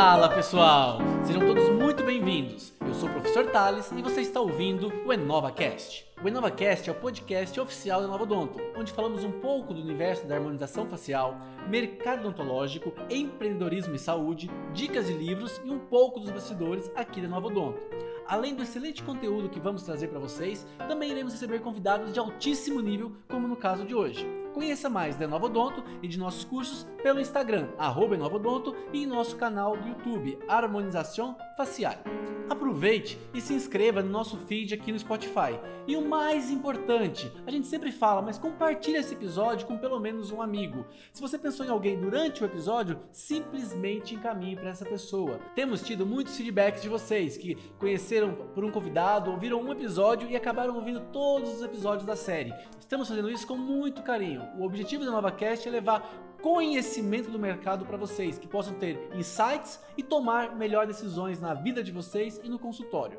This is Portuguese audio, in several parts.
Fala pessoal! Sejam todos muito bem-vindos. Eu sou o professor Thales e você está ouvindo o EnovaCast. O EnovaCast é o podcast oficial da Nova Odonto, onde falamos um pouco do universo da harmonização facial, mercado odontológico, empreendedorismo e saúde, dicas de livros e um pouco dos bastidores aqui da Nova Odonto. Além do excelente conteúdo que vamos trazer para vocês, também iremos receber convidados de altíssimo nível, como no caso de hoje. Conheça mais da Nova Odonto e de nossos cursos pelo Instagram, arroba e em nosso canal do YouTube, Harmonização Facial. Aproveite e se inscreva no nosso feed aqui no Spotify. E o mais importante, a gente sempre fala, mas compartilhe esse episódio com pelo menos um amigo. Se você pensou em alguém durante o episódio, simplesmente encaminhe para essa pessoa. Temos tido muitos feedbacks de vocês que conheceram por um convidado, ouviram um episódio e acabaram ouvindo todos os episódios da série. Estamos fazendo isso com muito carinho. O objetivo da NovaCast é levar conhecimento do mercado para vocês, que possam ter insights e tomar melhores decisões na vida de vocês e no consultório.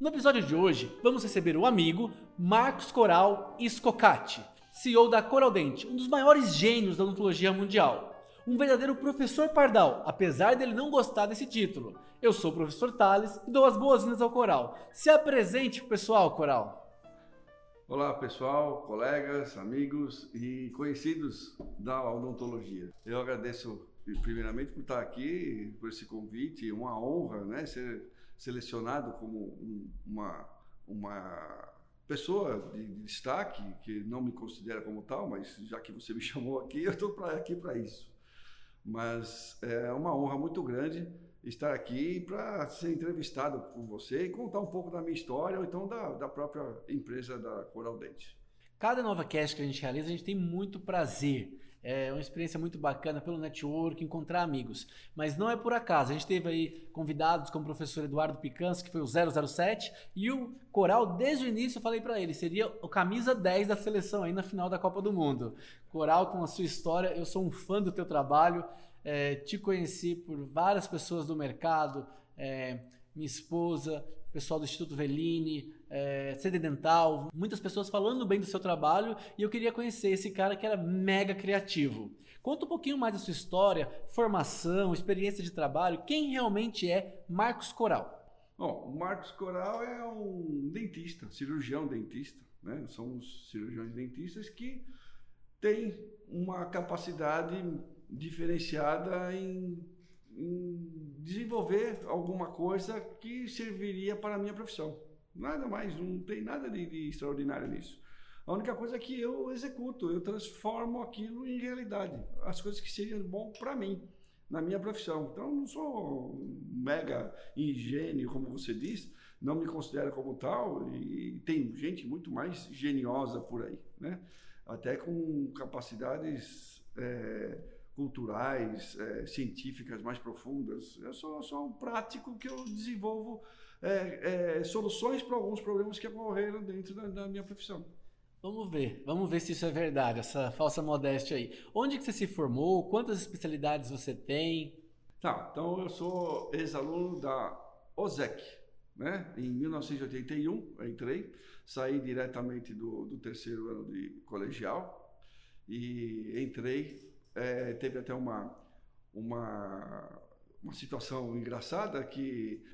No episódio de hoje, vamos receber o amigo Marcos Coral Scocati, CEO da Coral Dente, um dos maiores gênios da odontologia mundial. Um verdadeiro professor pardal, apesar dele não gostar desse título. Eu sou o professor Thales e dou as boas-vindas ao Coral. Se apresente, pessoal, Coral. Olá pessoal, colegas, amigos e conhecidos da odontologia. Eu agradeço primeiramente por estar aqui, por esse convite, uma honra, né, ser selecionado como uma uma pessoa de, destaque que não me considera como tal, mas já que você me chamou aqui, eu estou aqui para isso. Mas é uma honra muito grande estar aqui para ser entrevistado por você e contar um pouco da minha história ou então da, da própria empresa da Coral Dente. Cada nova cast que a gente realiza, a gente tem muito prazer. É uma experiência muito bacana pelo network, encontrar amigos. Mas não é por acaso. A gente teve aí convidados como o professor Eduardo Picans, que foi o 007, e o Coral, desde o início, eu falei para ele, seria o camisa 10 da seleção aí na final da Copa do Mundo. Coral, com a sua história, eu sou um fã do teu trabalho. É, te conheci por várias pessoas do mercado, é, minha esposa, pessoal do Instituto Velini, é, CD Dental, muitas pessoas falando bem do seu trabalho e eu queria conhecer esse cara que era mega criativo. Conta um pouquinho mais da sua história, formação, experiência de trabalho, quem realmente é Marcos Coral? Bom, o Marcos Coral é um dentista, cirurgião dentista, né? Somos cirurgiões dentistas que têm uma capacidade diferenciada em, em desenvolver alguma coisa que serviria para a minha profissão. Nada mais, não tem nada de, de extraordinário nisso. A única coisa é que eu executo, eu transformo aquilo em realidade. As coisas que seriam bom para mim, na minha profissão. Então, não sou mega ingênio, como você diz, não me considero como tal, e tem gente muito mais geniosa por aí, né? Até com capacidades é, culturais, é, científicas mais profundas. Eu sou só um prático que eu desenvolvo é, é, soluções para alguns problemas que ocorreram dentro da, da, minha profissão. Vamos ver, vamos ver se isso é verdade, essa falsa modéstia aí. Onde que você se formou? Quantas especialidades você tem? Tá, então eu sou ex-aluno da OSEC, né? Em 1981 eu entrei, saí diretamente do, do terceiro ano de colegial e entrei é, teve até uma, uma, uma situação engraçada que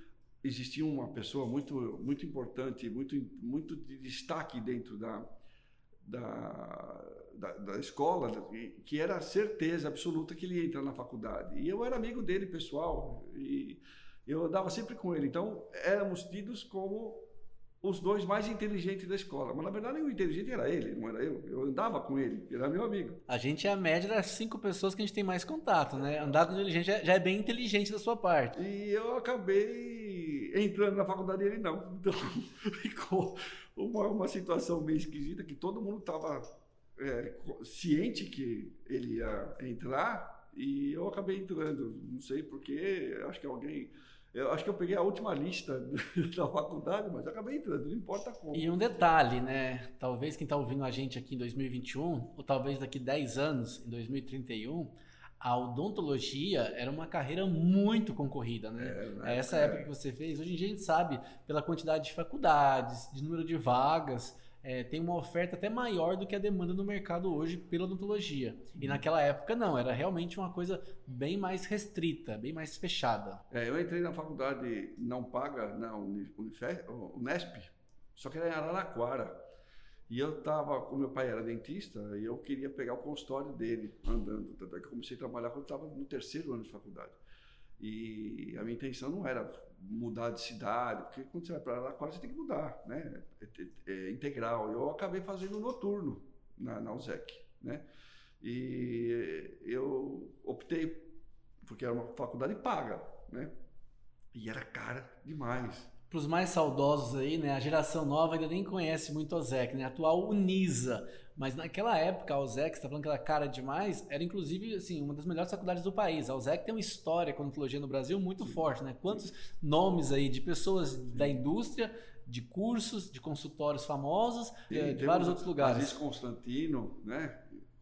existia uma pessoa muito, muito importante, muito, muito de destaque dentro da, da, da, da, escola, que era certeza absoluta que ele ia entrar na faculdade. E eu era amigo dele, pessoal, e eu andava sempre com ele. Então, éramos tidos como os dois mais inteligentes da escola. Mas na verdade o inteligente era ele, não era eu. Eu andava com ele, era meu amigo. A gente é a média das cinco pessoas que a gente tem mais contato, né? Andar com inteligente já é bem inteligente da sua parte. E eu acabei entrando na faculdade e ele não. Então ficou uma, uma situação meio esquisita que todo mundo estava é, ciente que ele ia entrar e eu acabei entrando. Não sei porquê, acho que alguém eu acho que eu peguei a última lista da faculdade, mas acabei entrando, não importa como. E um detalhe, né? Talvez quem está ouvindo a gente aqui em 2021, ou talvez daqui 10 anos, em 2031, a odontologia era uma carreira muito concorrida, né? É, Essa é. época que você fez, hoje em dia a gente sabe, pela quantidade de faculdades, de número de vagas, é, tem uma oferta até maior do que a demanda no mercado hoje pela odontologia. E naquela época não, era realmente uma coisa bem mais restrita, bem mais fechada. É, eu entrei na faculdade não paga, na Unesp, só que era em Araraquara. E eu estava, como meu pai era dentista, e eu queria pegar o consultório dele andando. Tanto é que eu comecei a trabalhar quando estava no terceiro ano de faculdade. E a minha intenção não era mudar de cidade, porque quando você vai para Araraquara você tem que mudar, né? É, é, é integral. Eu acabei fazendo noturno na, na USEC, né? E eu optei, porque era uma faculdade paga, né? E era cara demais para os mais saudosos aí, né, a geração nova ainda nem conhece muito a OZEC, né, a atual Unisa. Mas naquela época, a OZEC, você está falando que era cara demais, era inclusive assim, uma das melhores faculdades do país. A OZEC tem uma história com odontologia no Brasil muito Sim. forte, né? Quantos Sim. nomes aí de pessoas Sim. da indústria, de cursos, de consultórios famosos, eh, de vários outros lugares. Aziz Constantino, né?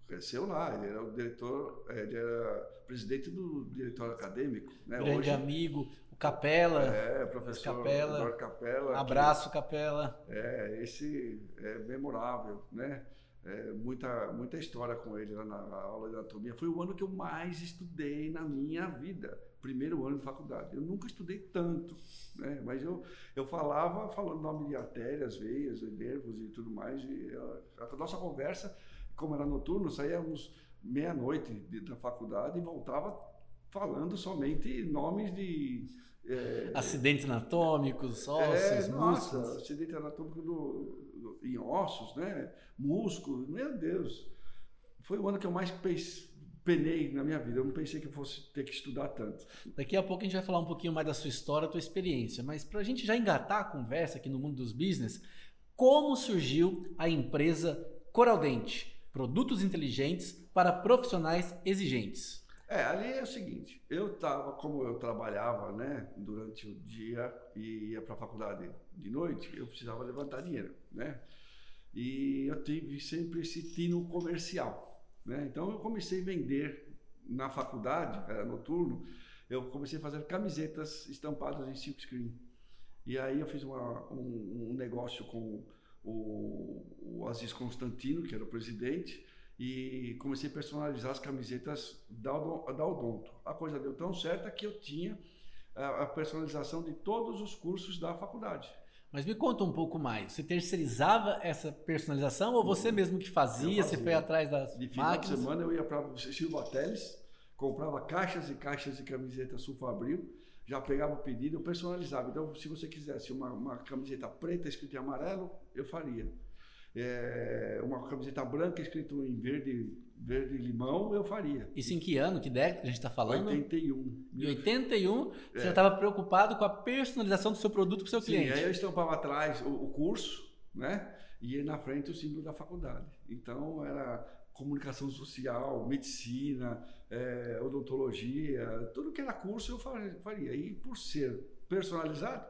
Cresceu lá, ele era o diretor, eh, ele era presidente do diretório acadêmico. Né? Grande Hoje, amigo, o Capela. É, professor Capela. Capela. Abraço, que, Capela. É, esse é memorável, né? É, muita, muita história com ele lá na aula de anatomia. Foi o ano que eu mais estudei na minha vida. Primeiro ano de faculdade. Eu nunca estudei tanto, né? Mas eu, eu falava, falando nome de artérias, veias, nervos e tudo mais. E a, nossa conversa, como era noturno, saíamos meia-noite da faculdade e voltava falando somente nomes de é, acidentes anatômicos, ossos, é, nossa, músculos. acidente anatômico do, em ossos, né? Músculos, meu Deus. Foi o ano que eu mais penei na minha vida. Eu não pensei que eu fosse ter que estudar tanto. Daqui a pouco a gente vai falar um pouquinho mais da sua história, da tua experiência. Mas para a gente já engatar a conversa aqui no mundo dos business, como surgiu a empresa Coraldente? Produtos inteligentes para profissionais exigentes. É, ali é o seguinte, eu estava, como eu trabalhava, né, durante o dia e ia para a faculdade de noite, eu precisava levantar dinheiro, né? E eu tive sempre esse tino comercial, né? Então eu comecei a vender na faculdade, era noturno, eu comecei a fazer camisetas estampadas em silk screen. E aí eu fiz uma, um, um negócio com o, o Aziz Constantino, que era o presidente, e comecei a personalizar as camisetas da, da Odonto. A coisa deu tão certa que eu tinha a personalização de todos os cursos da faculdade. Mas me conta um pouco mais. Você terceirizava essa personalização ou você mesmo que fazia? Você foi atrás das de máquinas? De semana eu ia para Silva Teles, comprava caixas e caixas de camiseta Sulfabril, já pegava o pedido, eu personalizava. Então, se você quisesse uma, uma camiseta preta escrita em amarelo, eu faria é, uma camiseta branca escrito em verde, verde limão, eu faria. Isso em que ano, que década que a gente está falando? 81. Em 81, é. você já estava preocupado com a personalização do seu produto para o seu Sim, cliente. aí eu estampava atrás o, o curso, né? E na frente o símbolo da faculdade. Então era comunicação social, medicina, é, odontologia, tudo que era curso eu faria. E por ser personalizado,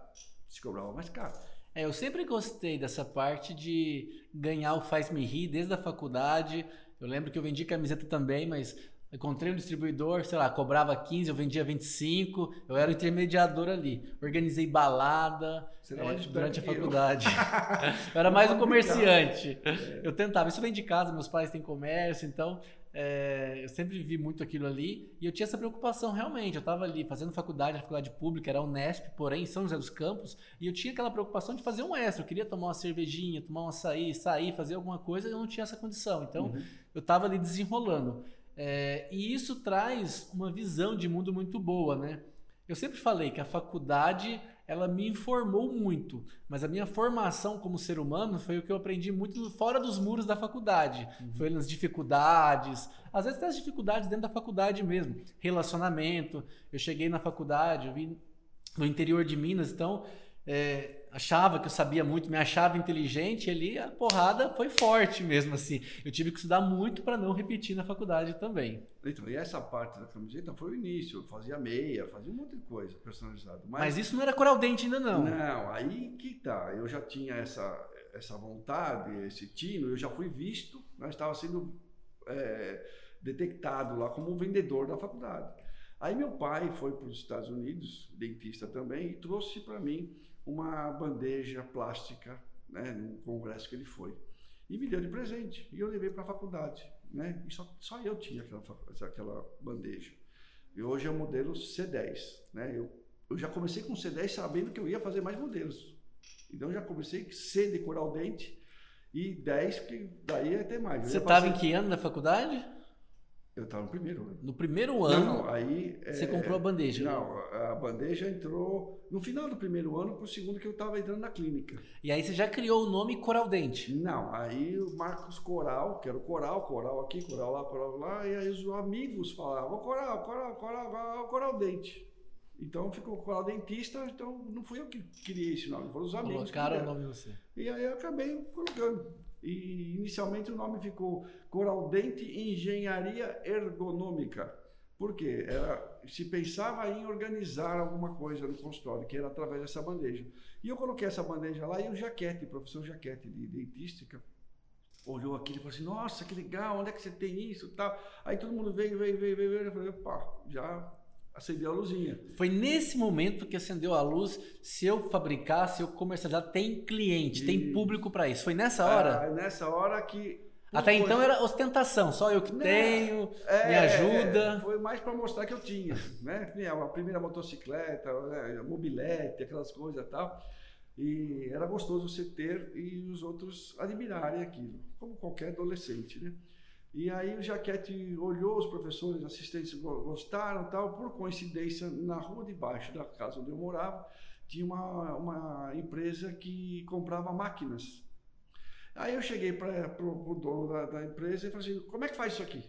se cobrava mais caro. É, eu sempre gostei dessa parte de ganhar o faz-me rir desde a faculdade. Eu lembro que eu vendi camiseta também, mas encontrei um distribuidor, sei lá, cobrava 15, eu vendia 25, eu era o intermediador ali. Organizei balada é, durante a faculdade. Eu. eu era mais um comerciante. É. Eu tentava, isso vem de casa, meus pais têm comércio, então é, eu sempre vi muito aquilo ali e eu tinha essa preocupação realmente. Eu estava ali fazendo faculdade, a faculdade pública era a Unesp, porém em São José dos Campos, e eu tinha aquela preocupação de fazer um extra. Eu queria tomar uma cervejinha, tomar um açaí, sair, fazer alguma coisa e eu não tinha essa condição. Então uhum. eu estava ali desenrolando. É, e isso traz uma visão de mundo muito boa, né? Eu sempre falei que a faculdade ela me informou muito, mas a minha formação como ser humano foi o que eu aprendi muito fora dos muros da faculdade. Uhum. Foi nas dificuldades, às vezes até as dificuldades dentro da faculdade mesmo, relacionamento. Eu cheguei na faculdade, eu vim no interior de Minas, então é, achava que eu sabia muito, me achava inteligente, ali a porrada foi forte mesmo assim. Eu tive que estudar muito para não repetir na faculdade também. Então, e essa parte da camiseta foi o início, eu fazia meia, fazia um monte de coisa personalizado. Mas, Mas isso não era coral dente ainda não. Não, aí que tá, eu já tinha essa, essa vontade, esse tino, eu já fui visto, mas estava sendo é, detectado lá como um vendedor da faculdade. Aí meu pai foi para os Estados Unidos, dentista também, e trouxe para mim uma bandeja plástica né, num congresso que ele foi. E me deu de presente. E eu levei para a faculdade. Né? E só, só eu tinha aquela, aquela bandeja. E hoje é o modelo C10. Né? Eu, eu já comecei com C10 sabendo que eu ia fazer mais modelos. Então eu já comecei C de coral dente e 10, porque daí ia ter mais. Você estava em que ano da faculdade? Eu estava no primeiro ano. No primeiro ano? Não, aí... Você é, comprou a bandeja? Não, a bandeja entrou no final do primeiro ano para o segundo que eu estava entrando na clínica. E aí você já criou o nome Coral Dente? Não, aí o Marcos Coral, que era o Coral, Coral aqui, Coral lá, Coral lá, e aí os amigos falavam Coral, Coral, Coral, Coral, Coral Dente. Então ficou Coral Dentista, então não fui eu que criei esse nome, foram os amigos. Colocaram o nome você. E aí eu acabei colocando. E inicialmente o nome ficou Coral Dente Engenharia Ergonômica. Por quê? Era, se pensava em organizar alguma coisa no consultório, que era através dessa bandeja. E eu coloquei essa bandeja lá e o Jaquete, professor Jaquete de dentística, olhou aquilo e falou assim: Nossa, que legal, onde é que você tem isso? Tal. Aí todo mundo veio, veio, veio, veio. Eu falei: Pá, já acendeu a luzinha. Foi nesse momento que acendeu a luz. Se eu fabricar, se eu comercializar, tem cliente, e... tem público para isso. Foi nessa hora? Ah, nessa hora que. Até então era ostentação, só eu que Não, tenho, é, me ajuda. É, foi mais para mostrar que eu tinha, né? A primeira motocicleta, né? mobilete, aquelas coisas e tal. E era gostoso você ter e os outros admirarem aquilo, como qualquer adolescente, né? E aí o Jaquete olhou, os professores, assistentes gostaram tal. Por coincidência, na rua de baixo da casa onde eu morava, tinha uma, uma empresa que comprava máquinas. Aí eu cheguei para o dono da, da, empresa e falei assim, como é que faz isso aqui?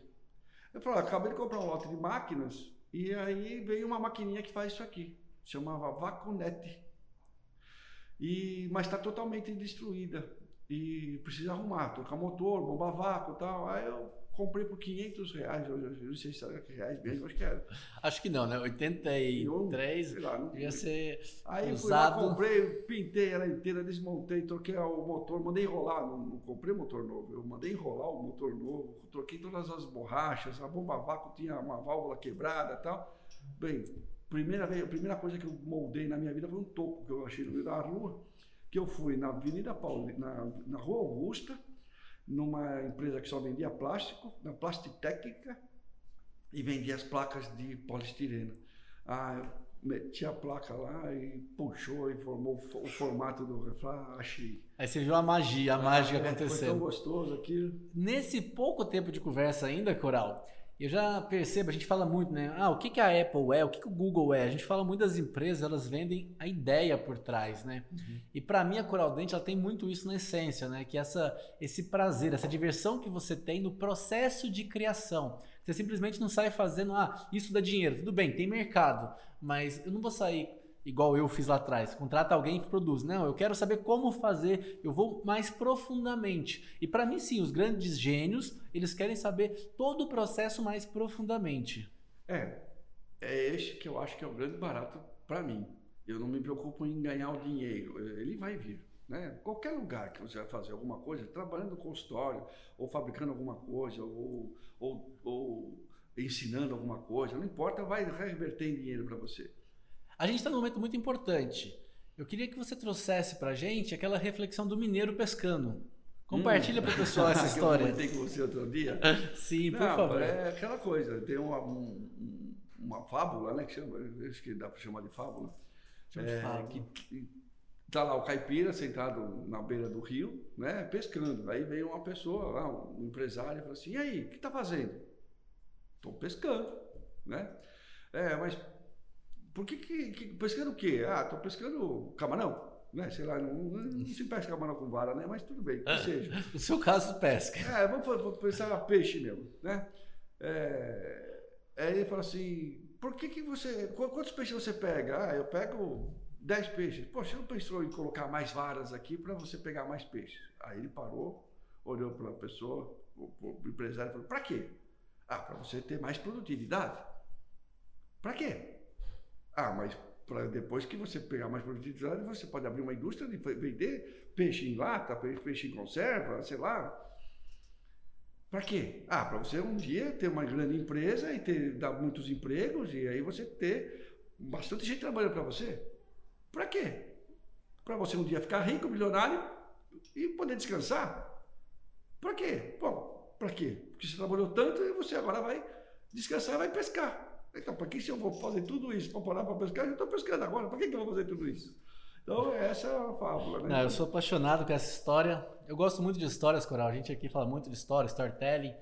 Eu falei, acabei de comprar um lote de máquinas e aí veio uma maquininha que faz isso aqui. Chamava Vacunete. E, mas está totalmente destruída e precisa arrumar, trocar motor, bomba vácuo e tal. Aí eu comprei por 500 reais, eu, eu não sei se era reais mesmo, acho que era. Acho que não, né? 83 eu, lá, não, ia ser Aí usado. fui lá, comprei, pintei ela inteira, desmontei, troquei o motor, mandei enrolar, não, não comprei motor novo, eu mandei enrolar o motor novo, troquei todas as borrachas, a bomba vácuo tinha uma válvula quebrada e tal. Bem, primeira, vez, a primeira coisa que eu moldei na minha vida foi um toco que eu achei no meio da rua, que eu fui na Avenida Paulista, na, na Rua Augusta, numa empresa que só vendia plástico, na Plastitécnica, e vendia as placas de polistireno. Ah, meti a placa lá e puxou e formou o formato do reflá, achei. Aí você viu a magia, a ah, mágica é, acontecendo. Foi tão gostoso aquilo. Nesse pouco tempo de conversa ainda, Coral, eu já percebo, a gente fala muito, né? Ah, o que, que a Apple é, o que, que o Google é? A gente fala muito das empresas, elas vendem a ideia por trás, né? Uhum. E para mim a Coral Dente, ela tem muito isso na essência, né? Que é essa, esse prazer, essa diversão que você tem no processo de criação. Você simplesmente não sai fazendo, ah, isso dá dinheiro. Tudo bem, tem mercado, mas eu não vou sair igual eu fiz lá atrás. Contrata alguém que produz. Não, eu quero saber como fazer, eu vou mais profundamente. E para mim, sim, os grandes gênios, eles querem saber todo o processo mais profundamente. É, é este que eu acho que é o grande barato para mim. Eu não me preocupo em ganhar o dinheiro, ele vai vir. Né? Qualquer lugar que você vai fazer alguma coisa, trabalhando no consultório, ou fabricando alguma coisa, ou, ou, ou ensinando alguma coisa, não importa, vai reverter em dinheiro para você. A gente está num momento muito importante. Eu queria que você trouxesse para gente aquela reflexão do mineiro pescando. Compartilha hum. para o pessoal essa história. eu com você outro dia. Sim, por Não, favor. É aquela coisa, tem uma, um, uma fábula, né, que chama, acho que dá para chamar de fábula. Chama é, de fábula. Que, que, tá lá o caipira sentado na beira do rio, né, pescando. Aí vem uma pessoa lá, um empresário, e fala assim: "E aí, o que está fazendo?" "Estou pescando", né? É, mas por que, que, que pescando o quê? Ah, estou pescando camarão. Né? Sei lá, não, não, se pesca camarão com vara, né? Mas tudo bem, que seja. No seu caso, pesca. É, vamos, vamos pensar peixe mesmo, né? É, aí ele fala assim, por que que você... Quantos peixes você pega? Ah, eu pego 10 peixes. Poxa, você não pensou em colocar mais varas aqui para você pegar mais peixes? Aí ele parou, olhou para a pessoa, o, o empresário falou, para quê? Ah, para você ter mais produtividade. Para quê? Ah, mas para depois que você pegar mais produtividade, você pode abrir uma indústria de vender peixe em lata, peixe em conserva, sei lá. Para quê? Ah, para você um dia ter uma grande empresa e ter dar muitos empregos e aí você ter bastante gente trabalhando para você. Para quê? Para você um dia ficar rico, milionário, e poder descansar. Para quê? Bom, para quê? Porque você trabalhou tanto e você agora vai descansar e vai pescar. Então, para que se eu vou fazer tudo isso para parar para pescar? Eu estou pescando agora, para que, que eu vou fazer tudo isso? Então, essa é a fábula, né? Não, eu sou apaixonado com essa história. Eu gosto muito de histórias, Coral. A gente aqui fala muito de história, storytelling,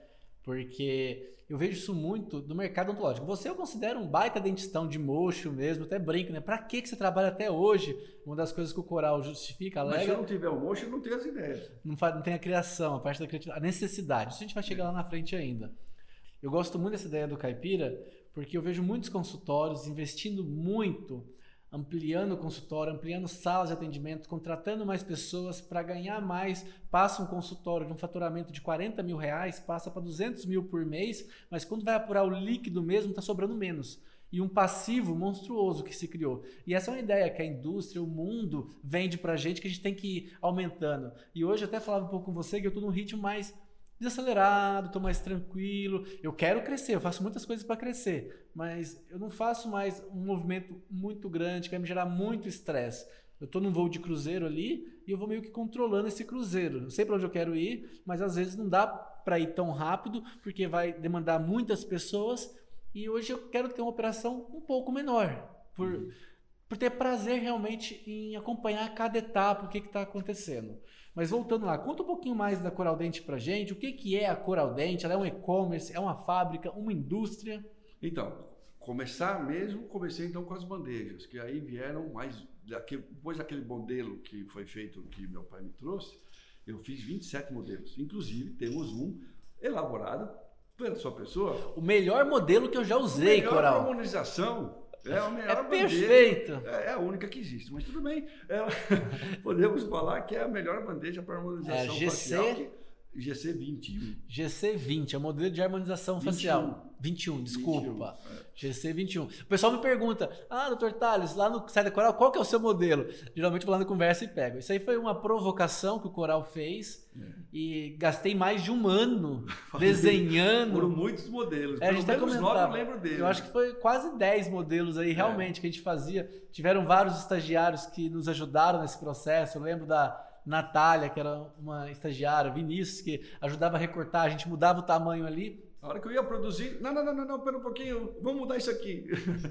porque eu vejo isso muito no mercado ontológico. Você eu considero um baita dentistão de mocho mesmo, até brinco, né? Pra que, que você trabalha até hoje? Uma das coisas que o Coral justifica, alega... Mas se eu não tiver o mocho, eu não tenho as ideias. Não, faz, não tem a criação, a parte da criatividade, a necessidade. Isso a gente vai chegar lá na frente ainda. Eu gosto muito dessa ideia do caipira, porque eu vejo muitos consultórios investindo muito ampliando o consultório, ampliando salas de atendimento, contratando mais pessoas para ganhar mais. Passa um consultório de um faturamento de 40 mil reais, passa para 200 mil por mês, mas quando vai apurar o líquido mesmo, está sobrando menos. E um passivo monstruoso que se criou. E essa é uma ideia que a indústria, o mundo vende para a gente que a gente tem que ir aumentando. E hoje eu até falava um pouco com você que eu estou num ritmo mais desacelerado, estou mais tranquilo. Eu quero crescer, eu faço muitas coisas para crescer, mas eu não faço mais um movimento muito grande que vai me gerar muito estresse. Eu estou num voo de cruzeiro ali e eu vou meio que controlando esse cruzeiro. Eu sei para onde eu quero ir, mas às vezes não dá para ir tão rápido porque vai demandar muitas pessoas. E hoje eu quero ter uma operação um pouco menor, por, uhum. por ter prazer realmente em acompanhar cada etapa, o que está acontecendo. Mas voltando lá, conta um pouquinho mais da Coral Dente pra gente. O que, que é a Coral Dente? Ela é um e-commerce, é uma fábrica, uma indústria? Então, começar mesmo, comecei então com as bandejas, que aí vieram mais. Depois daquele modelo que foi feito, que meu pai me trouxe, eu fiz 27 modelos. Inclusive, temos um elaborado pela sua pessoa. O melhor modelo que eu já usei, melhor Coral. harmonização é a melhor é perfeito. É, é, a única que existe, mas tudo bem. É, podemos falar que é a melhor bandeja para harmonização é, GC... facial. Que, GC20. GC20, é o modelo de harmonização 21. facial. 21, desculpa. 21, é. GC21. O pessoal me pergunta: Ah, doutor Thales, lá no Sai da Coral, qual que é o seu modelo? Geralmente falando conversa e pego. Isso aí foi uma provocação que o Coral fez é. e gastei mais de um ano desenhando. Foram muitos modelos. É, a gente menos nove eu lembro dele. Eu acho que foi quase 10 modelos aí, realmente, é. que a gente fazia. Tiveram vários estagiários que nos ajudaram nesse processo. Eu lembro da Natália, que era uma estagiária, Vinícius, que ajudava a recortar, a gente mudava o tamanho ali. A hora que eu ia produzir, não, não, não, não, não pera um pouquinho, vamos mudar isso aqui.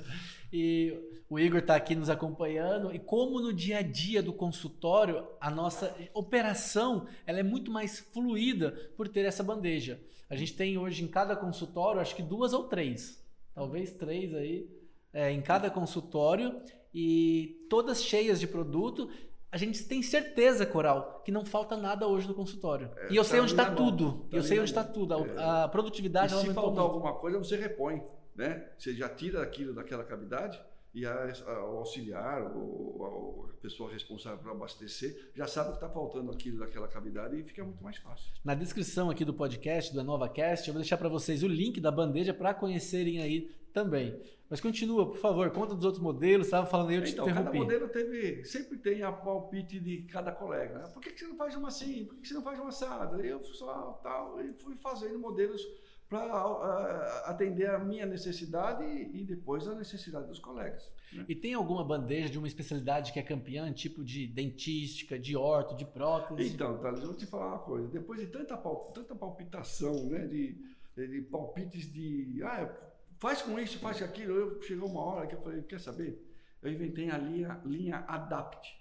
e o Igor está aqui nos acompanhando. E como no dia a dia do consultório, a nossa operação ela é muito mais fluida por ter essa bandeja. A gente tem hoje em cada consultório, acho que duas ou três, talvez três aí, é, em cada consultório, e todas cheias de produto a gente tem certeza, Coral, que não falta nada hoje no consultório. É, e eu sei onde está tudo. Tá eu sei onde está tudo. A, é. a produtividade e se faltar alguma coisa, você repõe. Né? Você já tira aquilo daquela cavidade e a, a, o auxiliar, ou a, pessoa responsável por abastecer, já sabe que está faltando aquilo daquela cavidade e fica muito mais fácil. Na descrição aqui do podcast, do EnovaCast, eu vou deixar para vocês o link da bandeja para conhecerem aí também. Mas continua, por favor, conta dos outros modelos, estava falando aí, eu te então, interrompi. cada modelo teve, sempre tem a palpite de cada colega. Né? Por que, que você não faz uma assim? Por que, que você não faz uma assada? Eu só tal, e fui fazendo modelos para atender a minha necessidade e, depois a necessidade dos colegas. Né? E tem alguma bandeja de uma especialidade que é campeã, tipo de dentística, de orto, de prótese? Então, Thales, eu vou te falar uma coisa. Depois de tanta, tanta palpitação, né, de, de palpites de... Ah, faz com isso, faz com aquilo. Eu, chegou uma hora que eu falei, quer saber? Eu inventei a linha, linha Adapt.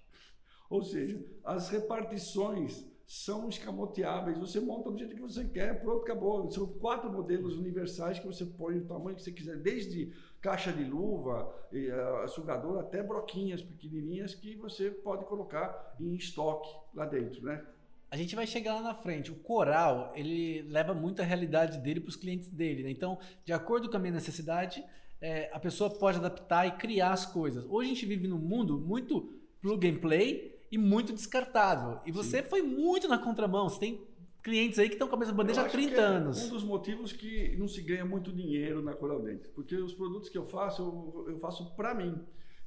Ou seja, as repartições são escamoteáveis. Você monta do jeito que você quer, pronto, acabou. São quatro modelos universais que você põe o tamanho que você quiser, desde caixa de luva, uh, sugador, até broquinhas pequenininhas que você pode colocar em estoque lá dentro, né? a gente vai chegar lá na frente. O coral, ele leva muito a realidade dele para os clientes dele. Né? Então, de acordo com a minha necessidade, é, a pessoa pode adaptar e criar as coisas. Hoje a gente vive num mundo muito plug and play e muito descartável. E você Sim. foi muito na contramão. Você tem clientes aí que estão com a mesma bandeja há 30 é anos. Um dos motivos que não se ganha muito dinheiro na Coral Dente. Porque os produtos que eu faço, eu, eu faço para mim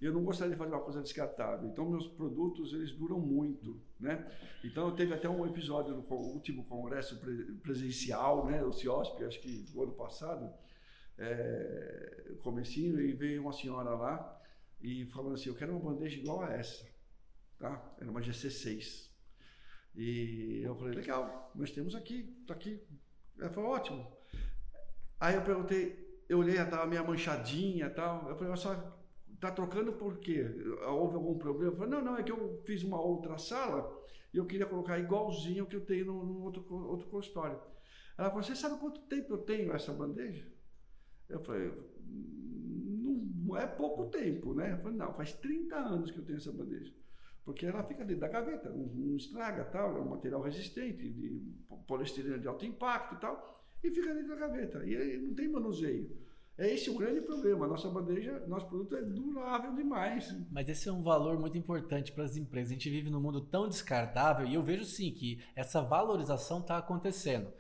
eu não gostaria de fazer uma coisa descartável. Então, meus produtos, eles duram muito, né? Então, eu teve até um episódio no último congresso presencial, né? O CIOSP, acho que do ano passado, é, comecinho, e veio uma senhora lá e falando assim, eu quero uma bandeja igual a essa, tá? Era uma GC6. E eu falei, legal, nós temos aqui, tá aqui. Ela falou, ótimo. Aí eu perguntei, eu olhei, tava meio manchadinha e tal. Eu falei, só tá trocando por quê? Houve algum problema? Eu falei, não, não, é que eu fiz uma outra sala e eu queria colocar igualzinho que eu tenho no, no outro, outro consultório. Ela falou, você sabe quanto tempo eu tenho essa bandeja? Eu falei, não é pouco tempo, né? Eu falei, não, faz 30 anos que eu tenho essa bandeja. Porque ela fica dentro da gaveta, não, não estraga, tal, é um material resistente, de poliestirena de alto impacto e tal, e fica dentro da gaveta. E aí não tem manuseio. É esse o grande problema. Nossa bandeja, nosso produto é durável demais. Mas esse é um valor muito importante para as empresas. A gente vive num mundo tão descartável e eu vejo sim que essa valorização está acontecendo.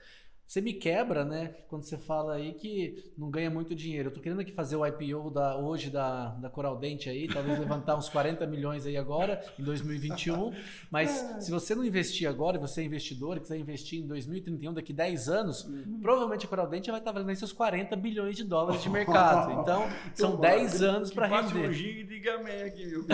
Você me quebra, né? Quando você fala aí que não ganha muito dinheiro. Eu tô querendo aqui fazer o IPO da, hoje da, da Coral Dente aí, talvez levantar uns 40 milhões aí agora, em 2021. Mas é. se você não investir agora, você é investidor e quiser investir em 2031, daqui 10 anos, uhum. provavelmente a Coral Dente vai estar valendo aí seus 40 bilhões de dólares de mercado. Então, são 10 anos para render. Um e amém aqui, meu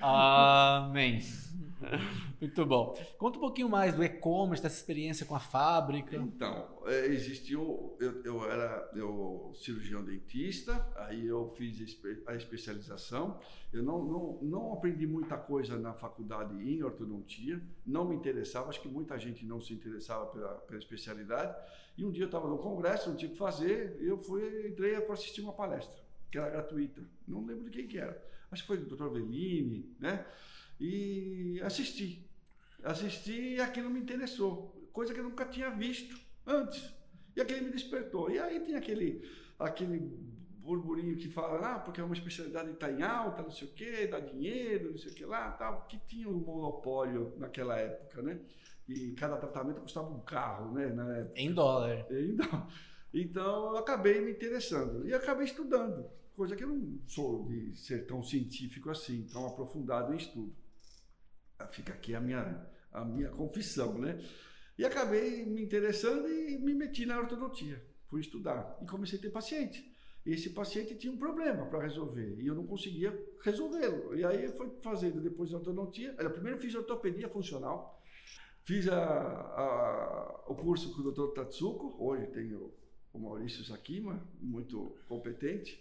Amém. Muito bom. Conta um pouquinho mais do e-commerce, dessa experiência com a fábrica. Então, é, existiu. Eu, eu era eu, cirurgião dentista, aí eu fiz a especialização. Eu não, não, não aprendi muita coisa na faculdade em ortodontia, não me interessava, acho que muita gente não se interessava pela, pela especialidade. E um dia eu estava no congresso, não tinha o que fazer, eu fui, entrei para assistir uma palestra, que era gratuita. Não lembro de quem que era. Acho que foi do Dr. Bellini, né? E assisti. Assisti e aquilo me interessou, coisa que eu nunca tinha visto antes. E aquele me despertou. E aí tem aquele, aquele burburinho que fala, ah, porque é uma especialidade que está em alta, não sei o quê, dá dinheiro, não sei o que lá, tal, que tinha um monopólio naquela época, né? E cada tratamento custava um carro, né? Na época. Em dólar. Então, então eu acabei me interessando e acabei estudando, coisa que eu não sou de ser tão científico assim, tão aprofundado em estudo. Fica aqui a minha, a minha confissão, né? E acabei me interessando e me meti na ortodontia. Fui estudar e comecei a ter paciente. Esse paciente tinha um problema para resolver e eu não conseguia resolvê-lo. E aí foi fazendo depois a ortodontia. Eu primeiro fiz ortopedia funcional, fiz a, a, o curso com o Dr. Tatsuko. Hoje tenho o Maurício Sakima, muito competente.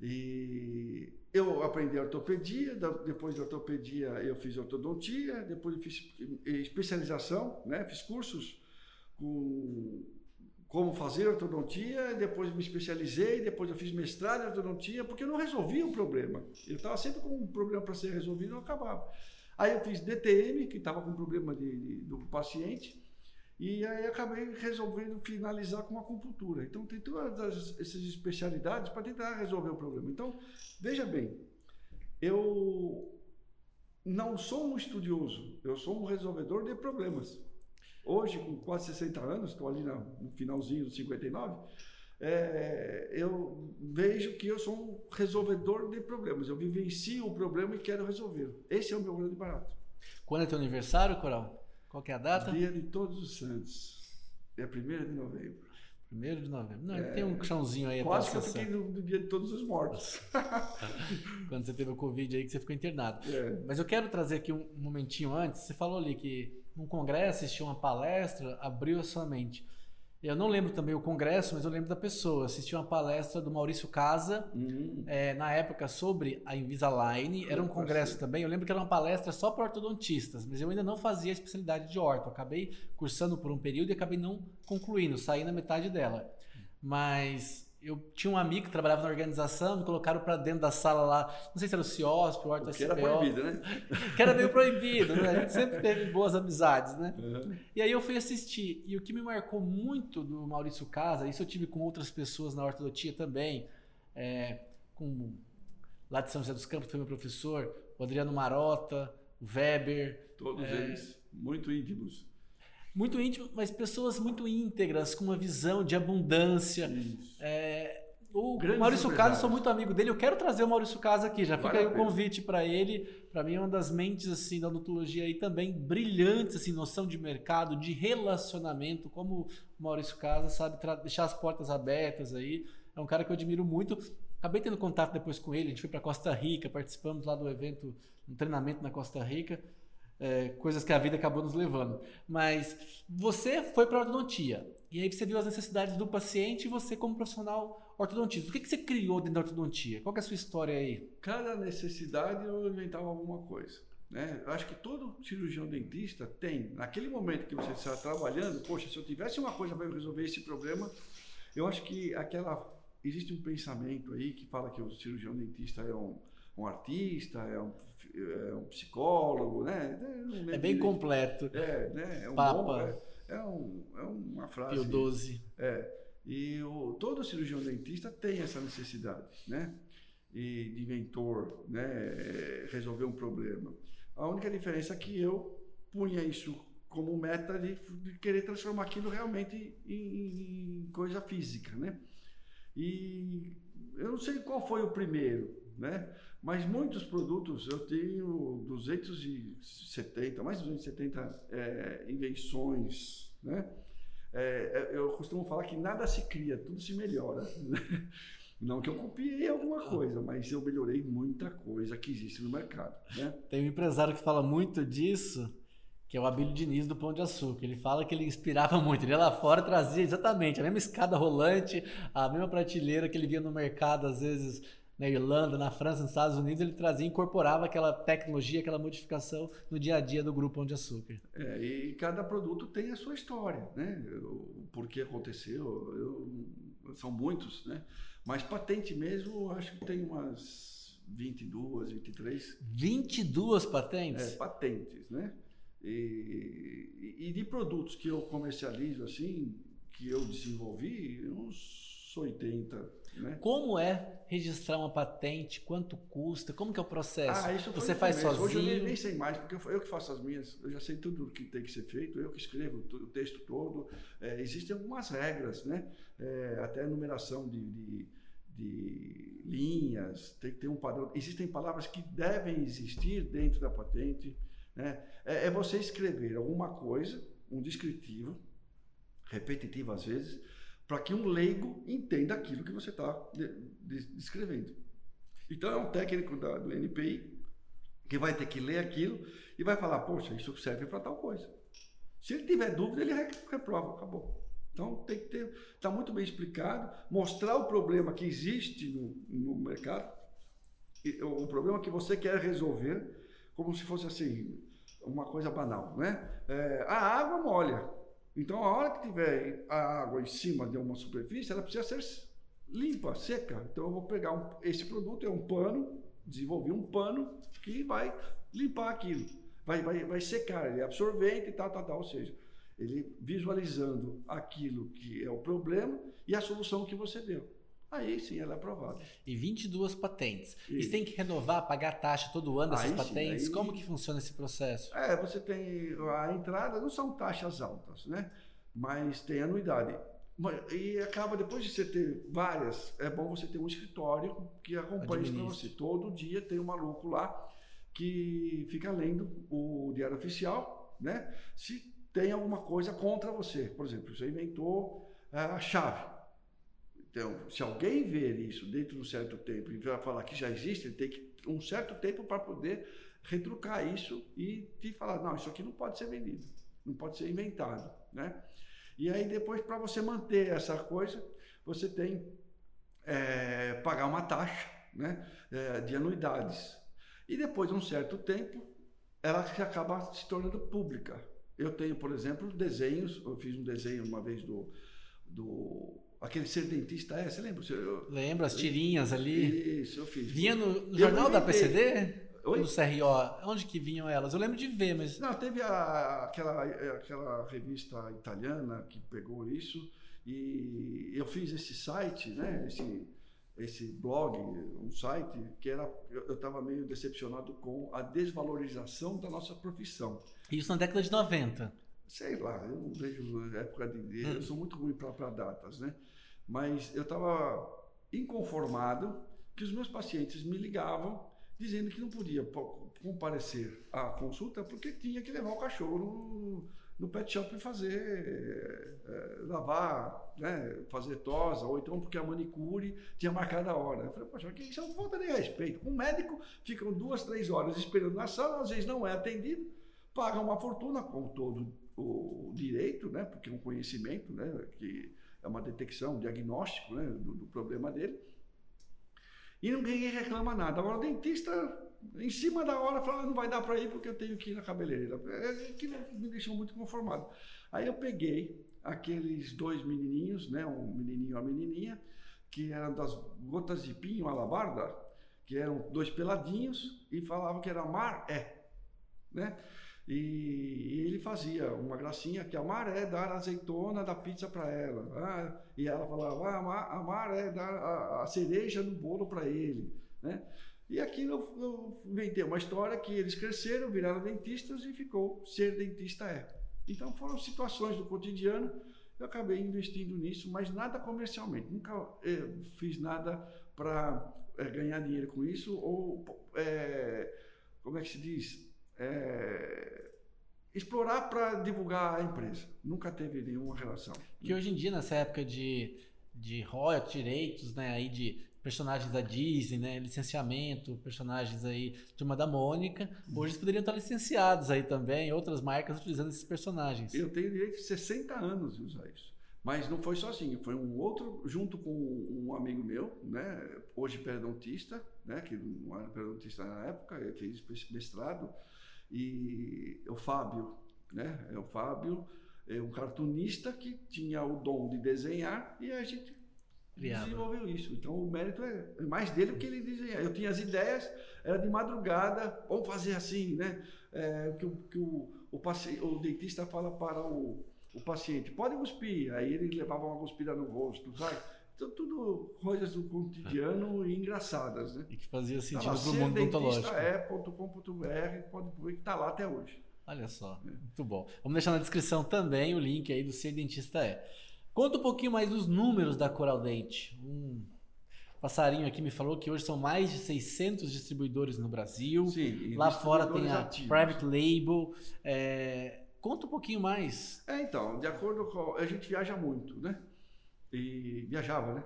E eu aprendi ortopedia, depois de ortopedia eu fiz ortodontia, depois eu fiz especialização, né? fiz cursos com como fazer ortodontia, depois me especializei, depois eu fiz mestrado em ortodontia, porque eu não resolvia o problema. Eu estava sempre com um problema para ser resolvido e não acabava. Aí eu fiz DTM, que estava com problema de, de, do paciente, e aí acabei resolvendo finalizar com acupuntura. Então tem todas essas especialidades para tentar resolver o problema. Então, veja bem, eu não sou um estudioso, eu sou um resolvedor de problemas. Hoje, com quase 60 anos, estou ali no finalzinho dos 59, é, eu vejo que eu sou um resolvedor de problemas. Eu vivencio o problema e quero resolver. Esse é o meu grande barato. Quando é teu aniversário, Coral? Qual é a data? Dia de Todos os Santos. É 1 de novembro. 1 de novembro. Não, é, tem um chãozinho aí Quase que eu fiquei no, no, dia de todos os mortos. Quando você teve o Covid aí que você ficou internado. É. Mas eu quero trazer aqui um momentinho antes. Você falou ali que num congresso, assistiu uma palestra, abriu a sua mente. Eu não lembro também o congresso, mas eu lembro da pessoa. Assisti uma palestra do Maurício Casa, uhum. é, na época, sobre a Invisalign. Era um congresso também. Eu lembro que era uma palestra só para ortodontistas, mas eu ainda não fazia a especialidade de orto. acabei cursando por um período e acabei não concluindo, saí na metade dela. Mas eu tinha um amigo que trabalhava na organização, me colocaram para dentro da sala lá, não sei se era o CIOSP, o Horta Que era proibido, né? que era meio proibido, né? A gente sempre teve boas amizades, né? Uhum. E aí eu fui assistir. E o que me marcou muito do Maurício Casa, isso eu tive com outras pessoas na ortodotia também, é, com lá de São José dos Campos, foi meu professor, o Adriano Marota, o Weber. Todos é, eles muito íntimos muito íntimo, mas pessoas muito íntegras, com uma visão de abundância. É, o Grandes Maurício Casa, sou muito amigo dele. Eu quero trazer o Maurício Casa aqui. Já fica aí o convite para ele. Para mim é uma das mentes assim da odontologia aí também brilhantes, assim, noção de mercado, de relacionamento, como o Maurício Casa sabe deixar as portas abertas aí. É um cara que eu admiro muito. Acabei tendo contato depois com ele. A gente foi para Costa Rica, participamos lá do evento, um treinamento na Costa Rica. É, coisas que a vida acabou nos levando. Mas você foi para ortodontia. E aí você viu as necessidades do paciente e você, como profissional ortodontista, o que, que você criou dentro da ortodontia? Qual é a sua história aí? Cada necessidade eu inventava alguma coisa. Né? Eu acho que todo cirurgião dentista tem, naquele momento que você está trabalhando, poxa, se eu tivesse uma coisa para resolver esse problema, eu acho que aquela. Existe um pensamento aí que fala que o cirurgião dentista é um, um artista, é um, é um psicólogo, né? É bem completo. É, né? É um Papa. bom, é, é, um, é uma frase. Pio XII. É. E o, todo cirurgião dentista tem essa necessidade, né? E de inventor, né? Resolver um problema. A única diferença é que eu punha isso como meta de, de querer transformar aquilo realmente em, em, coisa física, né? E eu não sei qual foi o primeiro, né? Mas muitos produtos eu tenho 270, mais de 270 é, invenções, né? É, eu costumo falar que nada se cria, tudo se melhora. Né? Não que eu copiei alguma coisa, mas eu melhorei muita coisa que existe no mercado. Né? Tem um empresário que fala muito disso, que é o Abílio Diniz do Pão de Açúcar. Ele fala que ele inspirava muito. Ele ia lá fora trazia exatamente a mesma escada rolante, a mesma prateleira que ele via no mercado, às vezes na Irlanda, na França, nos Estados Unidos, ele trazia, incorporava aquela tecnologia, aquela modificação no dia a dia do grupo Pão de Açúcar. É, e cada produto tem a sua história, né? O porquê aconteceu, eu, são muitos, né? Mas patente mesmo, acho que tem umas 22, 23. 22 patentes? É, patentes, né? E, e de produtos que eu comercializo assim, que eu desenvolvi, uns 80 né? Como é registrar uma patente? Quanto custa? Como que é o processo? Ah, isso Você faz começo. sozinho? Hoje eu nem, nem, sei mais, porque eu que faço as minhas, eu já sei tudo o que tem que ser feito, eu que escrevo o texto todo. É, existem algumas regras, né? É, até numeração de, de, de, linhas, tem que ter um padrão. Existem palavras que devem existir dentro da patente. Né? É, é você escrever alguma coisa, um descritivo, repetitivo às vezes, para que um leigo entenda aquilo que você está de, de, descrevendo. Então é um técnico da, do NPI que vai ter que ler aquilo e vai falar, poxa, isso serve para tal coisa. Se ele tiver dúvida, ele reprova, acabou. Então tem que ter, está muito bem explicado, mostrar o problema que existe no, no mercado, o problema que você quer resolver, como se fosse assim, uma coisa banal, né? É, a água molha, então, a hora que tiver a água em cima de uma superfície, ela precisa ser limpa, seca. Então, eu vou pegar um, esse produto, é um pano, desenvolver um pano que vai limpar aquilo, vai, vai, vai secar, ele é absorvente e tal, tal, tal. Ou seja, ele visualizando aquilo que é o problema e a solução que você deu. Aí sim ela é aprovada. E 22 patentes. E, e você tem que renovar, pagar taxa todo ano dessas patentes? Sim, aí... Como que funciona esse processo? É, você tem a entrada, não são taxas altas, né? Mas tem anuidade. E acaba, depois de você ter várias, é bom você ter um escritório que acompanhe isso para você. Todo dia tem um maluco lá que fica lendo o diário oficial, né? Se tem alguma coisa contra você. Por exemplo, você inventou a chave. Então, se alguém ver isso dentro de um certo tempo e vai falar que já existe, ele tem que um certo tempo para poder retrucar isso e te falar, não, isso aqui não pode ser vendido, não pode ser inventado, né? E aí depois para você manter essa coisa, você tem é, pagar uma taxa, né, é, de anuidades. E depois de um certo tempo, ela acaba se tornando pública. Eu tenho, por exemplo, desenhos, eu fiz um desenho uma vez do, do aquele ser dentista é, você lembra? Eu, Lembro, as tirinhas ali. Isso, eu fiz. Vinha no, no jornal da PCD? Oi? No CRO? Onde que vinham elas? Eu lembro de ver, mas. Não, teve a, aquela, aquela revista italiana que pegou isso e eu fiz esse site, né? Esse, esse blog, um site, que era. Eu estava meio decepcionado com a desvalorização da nossa profissão. Isso na década de 90. Sei lá, eu não vejo época de. Eu sou muito ruim para datas, né? Mas eu estava inconformado que os meus pacientes me ligavam dizendo que não podia comparecer à consulta porque tinha que levar o cachorro no, no pet shop para fazer é, lavar, né, fazer tosa, ou então porque a manicure tinha marcado a hora. Eu falei, poxa, isso é falta de respeito. Um médico fica duas, três horas esperando na sala, às vezes não é atendido, paga uma fortuna com todo o direito, né? Porque é um conhecimento, né? Que é uma detecção, um diagnóstico, né? Do, do problema dele. E ninguém reclama nada. Agora o dentista em cima da hora fala, não vai dar para ir porque eu tenho que ir na cabeleireira. É, aquilo me deixou muito conformado. Aí eu peguei aqueles dois menininhos, né, um menininho e uma menininha, que eram das gotas de pinho alabarda, que eram dois peladinhos e falavam que era mar é, né? E, ele fazia uma gracinha que a mar é dar azeitona da pizza para ela. Ah, e ela falava, ah, a mar é dar a, cereja do bolo para ele, né? E aqui eu inventei uma história que eles cresceram, viraram dentistas e ficou ser dentista é. Então foram situações do cotidiano, eu acabei investindo nisso, mas nada comercialmente. Nunca eh, fiz nada para eh, ganhar dinheiro com isso ou, eh, como é que se diz? Explorar para divulgar a empresa. Nunca teve nenhuma relação. Que hoje em dia, nessa época de, de royalties, direitos, né, aí de personagens da Disney, né? Licenciamento, personagens aí, Turma da Mônica. Hoje eles poderiam estar licenciados aí também, outras marcas utilizando esses personagens. Eu tenho direito de 60 anos de usar isso. Mas não foi sozinho, foi um outro, junto com um amigo meu, né? Hoje periodontista, né? Que não era periodontista na época, fez mestrado. E o Fábio, né? É o Fábio, é um cartunista que tinha o dom de desenhar e a gente Criava. desenvolveu isso. Então o mérito é mais dele do que ele desenhar. Eu tinha as ideias, era de madrugada, vamos fazer assim, né? É, que, o, que o, o, paci... o dentista fala para o, o paciente, pode cuspir. Aí ele levava uma cuspida no rosto, sabe? Então, tudo coisas do cotidiano e engraçadas, né? E que fazia sentido para o mundo odontológico. É.com.br, pode ver que está lá até hoje. Olha só, é. muito bom. Vamos deixar na descrição também o link aí do Ser Dentista É. Conta um pouquinho mais dos números da Coral Dente. Um passarinho aqui me falou que hoje são mais de 600 distribuidores no Brasil. Sim, Lá fora tem a ativos. Private Label. É... Conta um pouquinho mais. É, então, de acordo com. A gente viaja muito, né? E viajava, né?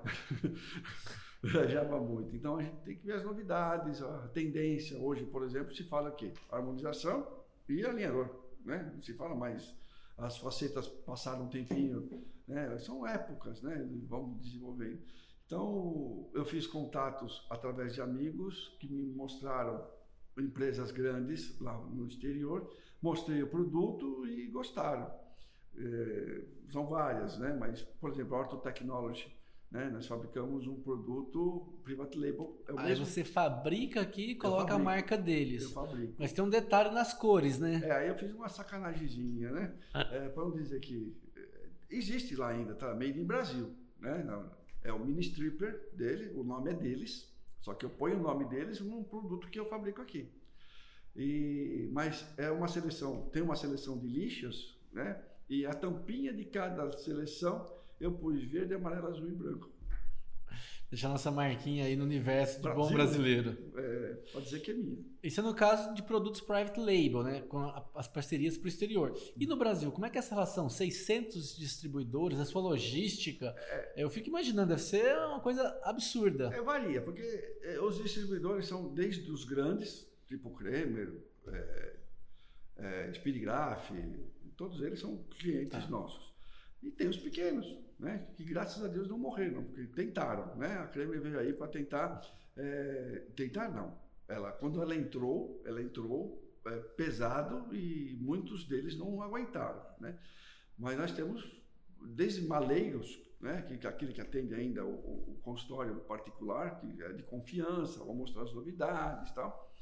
viajava muito. Então a gente tem que ver as novidades, a tendência. Hoje, por exemplo, se fala que harmonização e alinhador, né? Não se fala mais. As facetas passaram um tempinho né? São épocas, né? Vamos desenvolvendo. Então, eu fiz contatos através de amigos que me mostraram empresas grandes lá no exterior, mostrei o produto e gostaram. É, são várias, né? Mas, por exemplo, a Orthotechnology, né? Nós fabricamos um produto private label. É aí mesmo... você fabrica aqui e coloca a marca deles. Eu fabrico. Mas tem um detalhe nas cores, né? É, aí eu fiz uma sacanagemzinha, né? Ah. É, para não dizer que existe lá ainda, tá? Made in Brasil, né? É o mini stripper dele, o nome é deles, só que eu ponho o nome deles num produto que eu fabrico aqui. E, mas é uma seleção, tem uma seleção de lixos, né? E a tampinha de cada seleção eu pus verde, amarelo, azul e branco. Deixar nossa marquinha aí no universo Brasil, bom brasileiro. É, pode dizer que é minha. Isso é no caso de produtos private label, né? Com as parcerias para o exterior. E no Brasil, como é que é essa relação? 600 distribuidores, a sua logística? É, eu fico imaginando, deve ser uma coisa absurda. É, varia, porque é, os distribuidores são desde os grandes, tipo Kremer, é, é, Speedgraph, todos eles são clientes tá. nossos. E tem os pequenos, né? Que graças a Deus não morreram, porque tentaram, né? A Creme veio aí para tentar, é, tentar não. Ela, quando ela entrou, ela entrou é, pesado e muitos deles não aguentaram, né? Mas nós temos desde maleiros, né? Que, que aquele que atende ainda o, o, consultório particular, que é de confiança, vão mostrar as novidades, tal.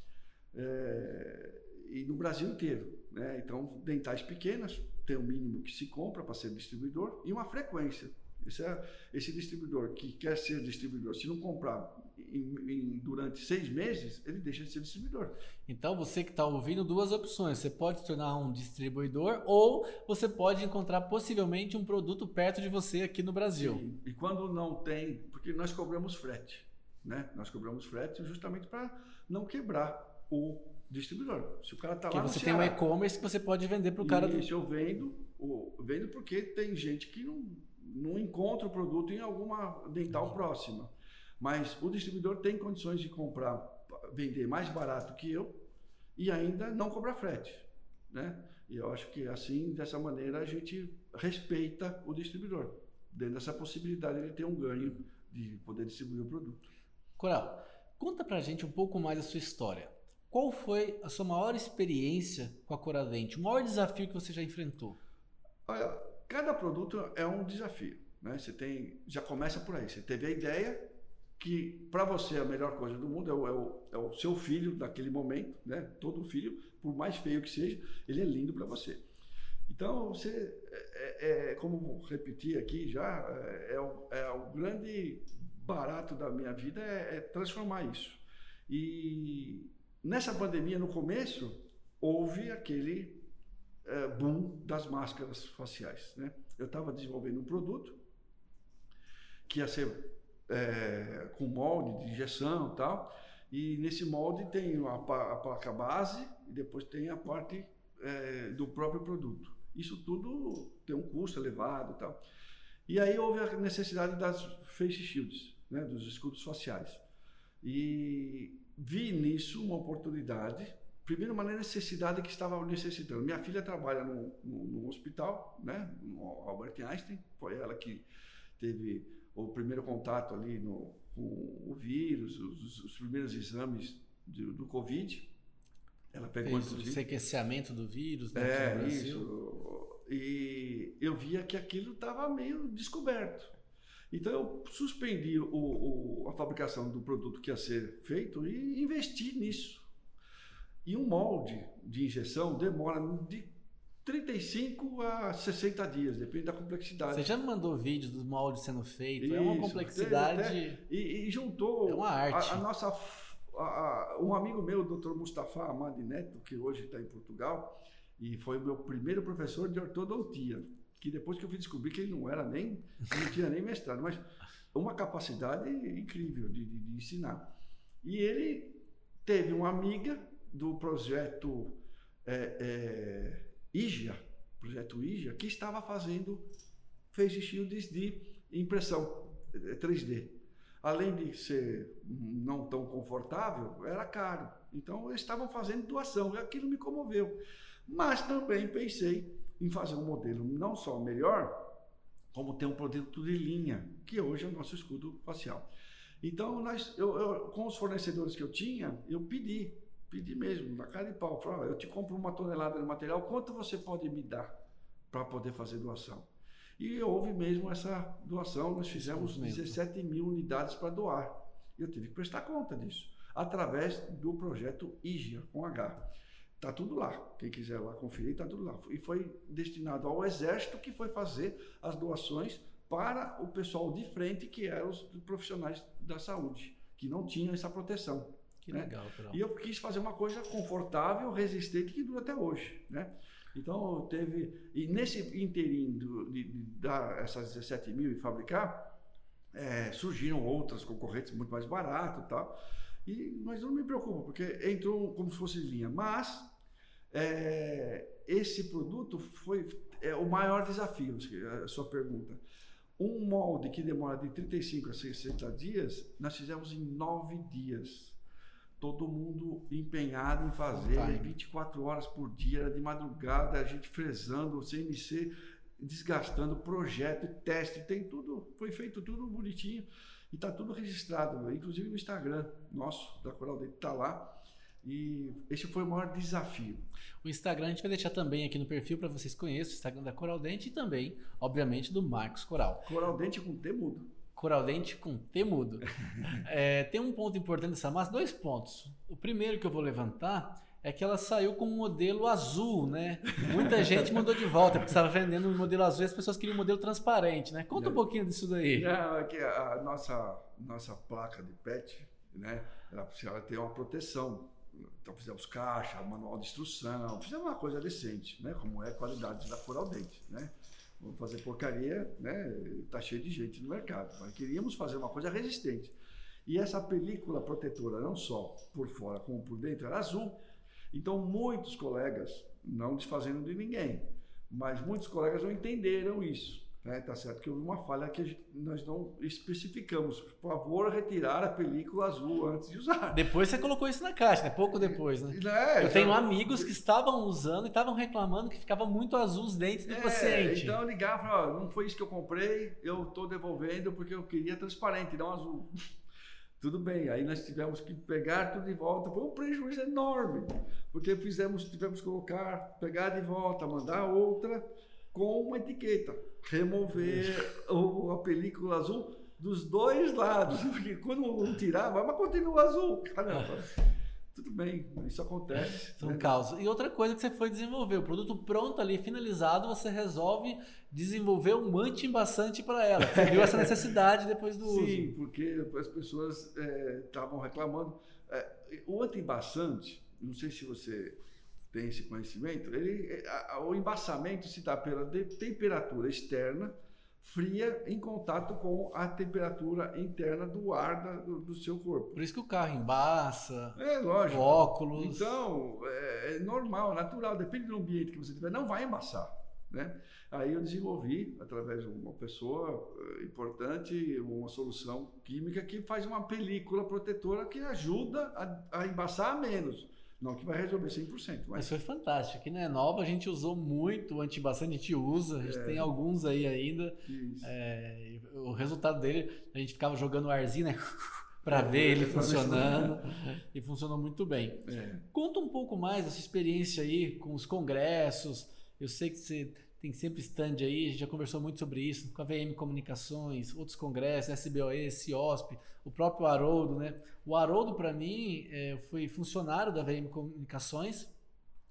É, e no Brasil inteiro, né? Então dentais pequenas tem o mínimo que se compra para ser distribuidor e uma frequência. Esse, é, esse distribuidor que quer ser distribuidor, se não comprar em, em, durante seis meses, ele deixa de ser distribuidor. Então, você que está ouvindo, duas opções. Você pode se tornar um distribuidor ou você pode encontrar possivelmente um produto perto de você aqui no Brasil. Sim. E quando não tem, porque nós cobramos frete. Né? Nós cobramos frete justamente para não quebrar o distribuidor. Se o cara tá que lá você tem um e-commerce que você pode vender para o cara. Isso, do... eu vendo, vendo porque tem gente que não, não encontra o produto em alguma dental próxima. Mas o distribuidor tem condições de comprar, vender mais barato que eu e ainda não cobrar frete. né? E eu acho que assim, dessa maneira, a gente respeita o distribuidor, dentro dessa possibilidade de ele ter um ganho de poder distribuir o produto. Coral, conta pra gente um pouco mais da sua história. Qual foi a sua maior experiência com a Coradente? O maior desafio que você já enfrentou? Olha, cada produto é um desafio. Né? Você tem, já começa por aí. Você teve a ideia que para você a melhor coisa do mundo é o, é, o, é o, seu filho daquele momento, né? Todo filho, por mais feio que seja, ele é lindo para você. Então você, é, é, é, como repetir aqui já, é, é, o, é o grande barato da minha vida é, é transformar isso. E nessa pandemia no começo houve aquele boom das máscaras faciais, né? Eu estava desenvolvendo um produto que ia ser é, com molde de injeção e tal. E nesse molde tem a, a placa base e depois tem a parte é, do próprio produto. Isso tudo tem um custo elevado e tal. E aí houve a necessidade das face shields, né, dos escudos faciais. E vi nisso uma oportunidade. Primeiro, uma necessidade que estava necessitando. Minha filha trabalha no, no, no hospital, né, no Albert Einstein. Foi ela que teve o primeiro contato ali no, com o vírus, os, os primeiros exames do, do Covid. Ela pegou Fez o sequenciamento do vírus, né? É, isso. E eu via que aquilo estava meio descoberto. Então eu suspendi o, o, a fabricação do produto que ia ser feito e investi nisso. E um molde de injeção demora de 35 a 60 dias, depende da complexidade. Você já me mandou vídeos dos moldes sendo feitos, é uma complexidade. Até, e, e, juntou é uma arte. A, a nossa. A, um amigo meu, o Dr. Mustafa Amadi Neto, que hoje está em Portugal, e foi o meu primeiro professor de ortodontia, que depois que eu fui descobrir que ele não era nem, não tinha nem mestrado, mas uma capacidade incrível de, de, de ensinar. E ele teve uma amiga do projeto. É, é, IGA, projeto IGA, que estava fazendo face shields de impressão 3D. Eh, Além de ser não tão confortável, era caro. Então eles estavam fazendo doação e aquilo me comoveu. Mas também pensei em fazer um modelo não só melhor, como ter um produto de linha, que hoje é o nosso escudo facial. Então, nós, eu, eu, com os fornecedores que eu tinha, eu pedi Pedi mesmo, na cara de pau. Falei, eu te compro uma tonelada de material, quanto você pode me dar para poder fazer doação? E houve mesmo essa doação, nós fizemos 17 mil unidades para doar. Eu tive que prestar conta disso, através do projeto IGIA, com H. Está tudo lá. Quem quiser lá conferir, está tudo lá. E foi destinado ao Exército que foi fazer as doações para o pessoal de frente, que eram os profissionais da saúde, que não tinham essa proteção. Que né? legal, E eu quis fazer uma coisa confortável, resistente, que dura até hoje, né? Então, teve... E nesse inteirinho de, de dar essas 17 mil e fabricar, é, surgiram outras concorrentes muito mais barato e tal. E, mas não me preocupa, porque entrou como se fosse linha. Mas é, esse produto foi é, o maior desafio, a sua pergunta. Um molde que demora de 35 a 60 dias, nós fizemos em 9 dias todo mundo empenhado em fazer, Time. 24 horas por dia, de madrugada, a gente fresando, o CNC desgastando projeto, teste, tem tudo, foi feito tudo bonitinho e está tudo registrado, inclusive no Instagram nosso, da Coral Dente, está lá. E esse foi o maior desafio. O Instagram a gente vai deixar também aqui no perfil para vocês conheçam, o Instagram da Coral Dente e também, obviamente, do Marcos Coral. Coral Dente com T mudo. Coraldente com T mudo. É, tem um ponto importante dessa massa, dois pontos. O primeiro que eu vou levantar é que ela saiu com um modelo azul, né? Muita gente mandou de volta, porque estava vendendo um modelo azul e as pessoas queriam um modelo transparente, né? Conta um pouquinho disso daí. É que a nossa, nossa placa de PET, né? Ela precisa ter uma proteção. Então fizemos caixa, manual de instrução, fizemos uma coisa decente, né? Como é a qualidade da Coral Dente, né? vamos fazer porcaria, né? Tá cheio de gente no mercado. Mas queríamos fazer uma coisa resistente. E essa película protetora, não só por fora como por dentro, era azul. Então, muitos colegas, não desfazendo de ninguém, mas muitos colegas não entenderam isso. Né? Tá certo que houve uma falha que gente, nós não especificamos. Por favor, retirar a película azul antes de usar. Depois você colocou isso na caixa, né? Pouco depois, né? É, eu já... tenho amigos que estavam usando e estavam reclamando que ficava muito azul os dentes do é, paciente. Então eu ligava e falava, não foi isso que eu comprei, eu estou devolvendo porque eu queria transparente, não azul. Tudo bem, aí nós tivemos que pegar tudo de volta, foi um prejuízo enorme, porque fizemos, tivemos que colocar, pegar de volta, mandar outra com uma etiqueta, remover o, a película azul dos dois lados, porque quando um tirava, mas continua azul, caramba. Tudo bem, isso acontece. São né? causas. E outra coisa que você foi desenvolver, o produto pronto ali, finalizado, você resolve desenvolver um anti-embaçante para ela. Você viu essa necessidade depois do Sim, uso. Sim, porque as pessoas estavam é, reclamando. É, o anti-embaçante, não sei se você tem esse conhecimento, ele, a, o embaçamento se dá pela temperatura externa fria em contato com a temperatura interna do ar da, do, do, seu corpo. Por isso que o carro embaça. É lógico. Óculos. Então é, é normal, natural. Depende do ambiente que você tiver, não vai embaçar, né? Aí eu desenvolvi através de uma pessoa eh, importante uma solução química que faz uma película protetora que ajuda a, a embaçar menos. Não que vai resolver 100%. Mas, mas foi fantástico. Aqui não é nova, a gente usou muito o antibaçante, a gente usa, a gente é. tem alguns aí ainda. É, o resultado dele, a gente ficava jogando arzinho, né? para é, ver ele é, funcionando e funcionou muito bem. É. Conta um pouco mais dessa experiência aí com os congressos. Eu sei que você tem sempre stand aí, a gente já conversou muito sobre isso, com a VM Comunicações, outros congressos, SBOE, CIOSP, o próprio Haroldo, né? O Haroldo, para mim, é, foi funcionário da VM Comunicações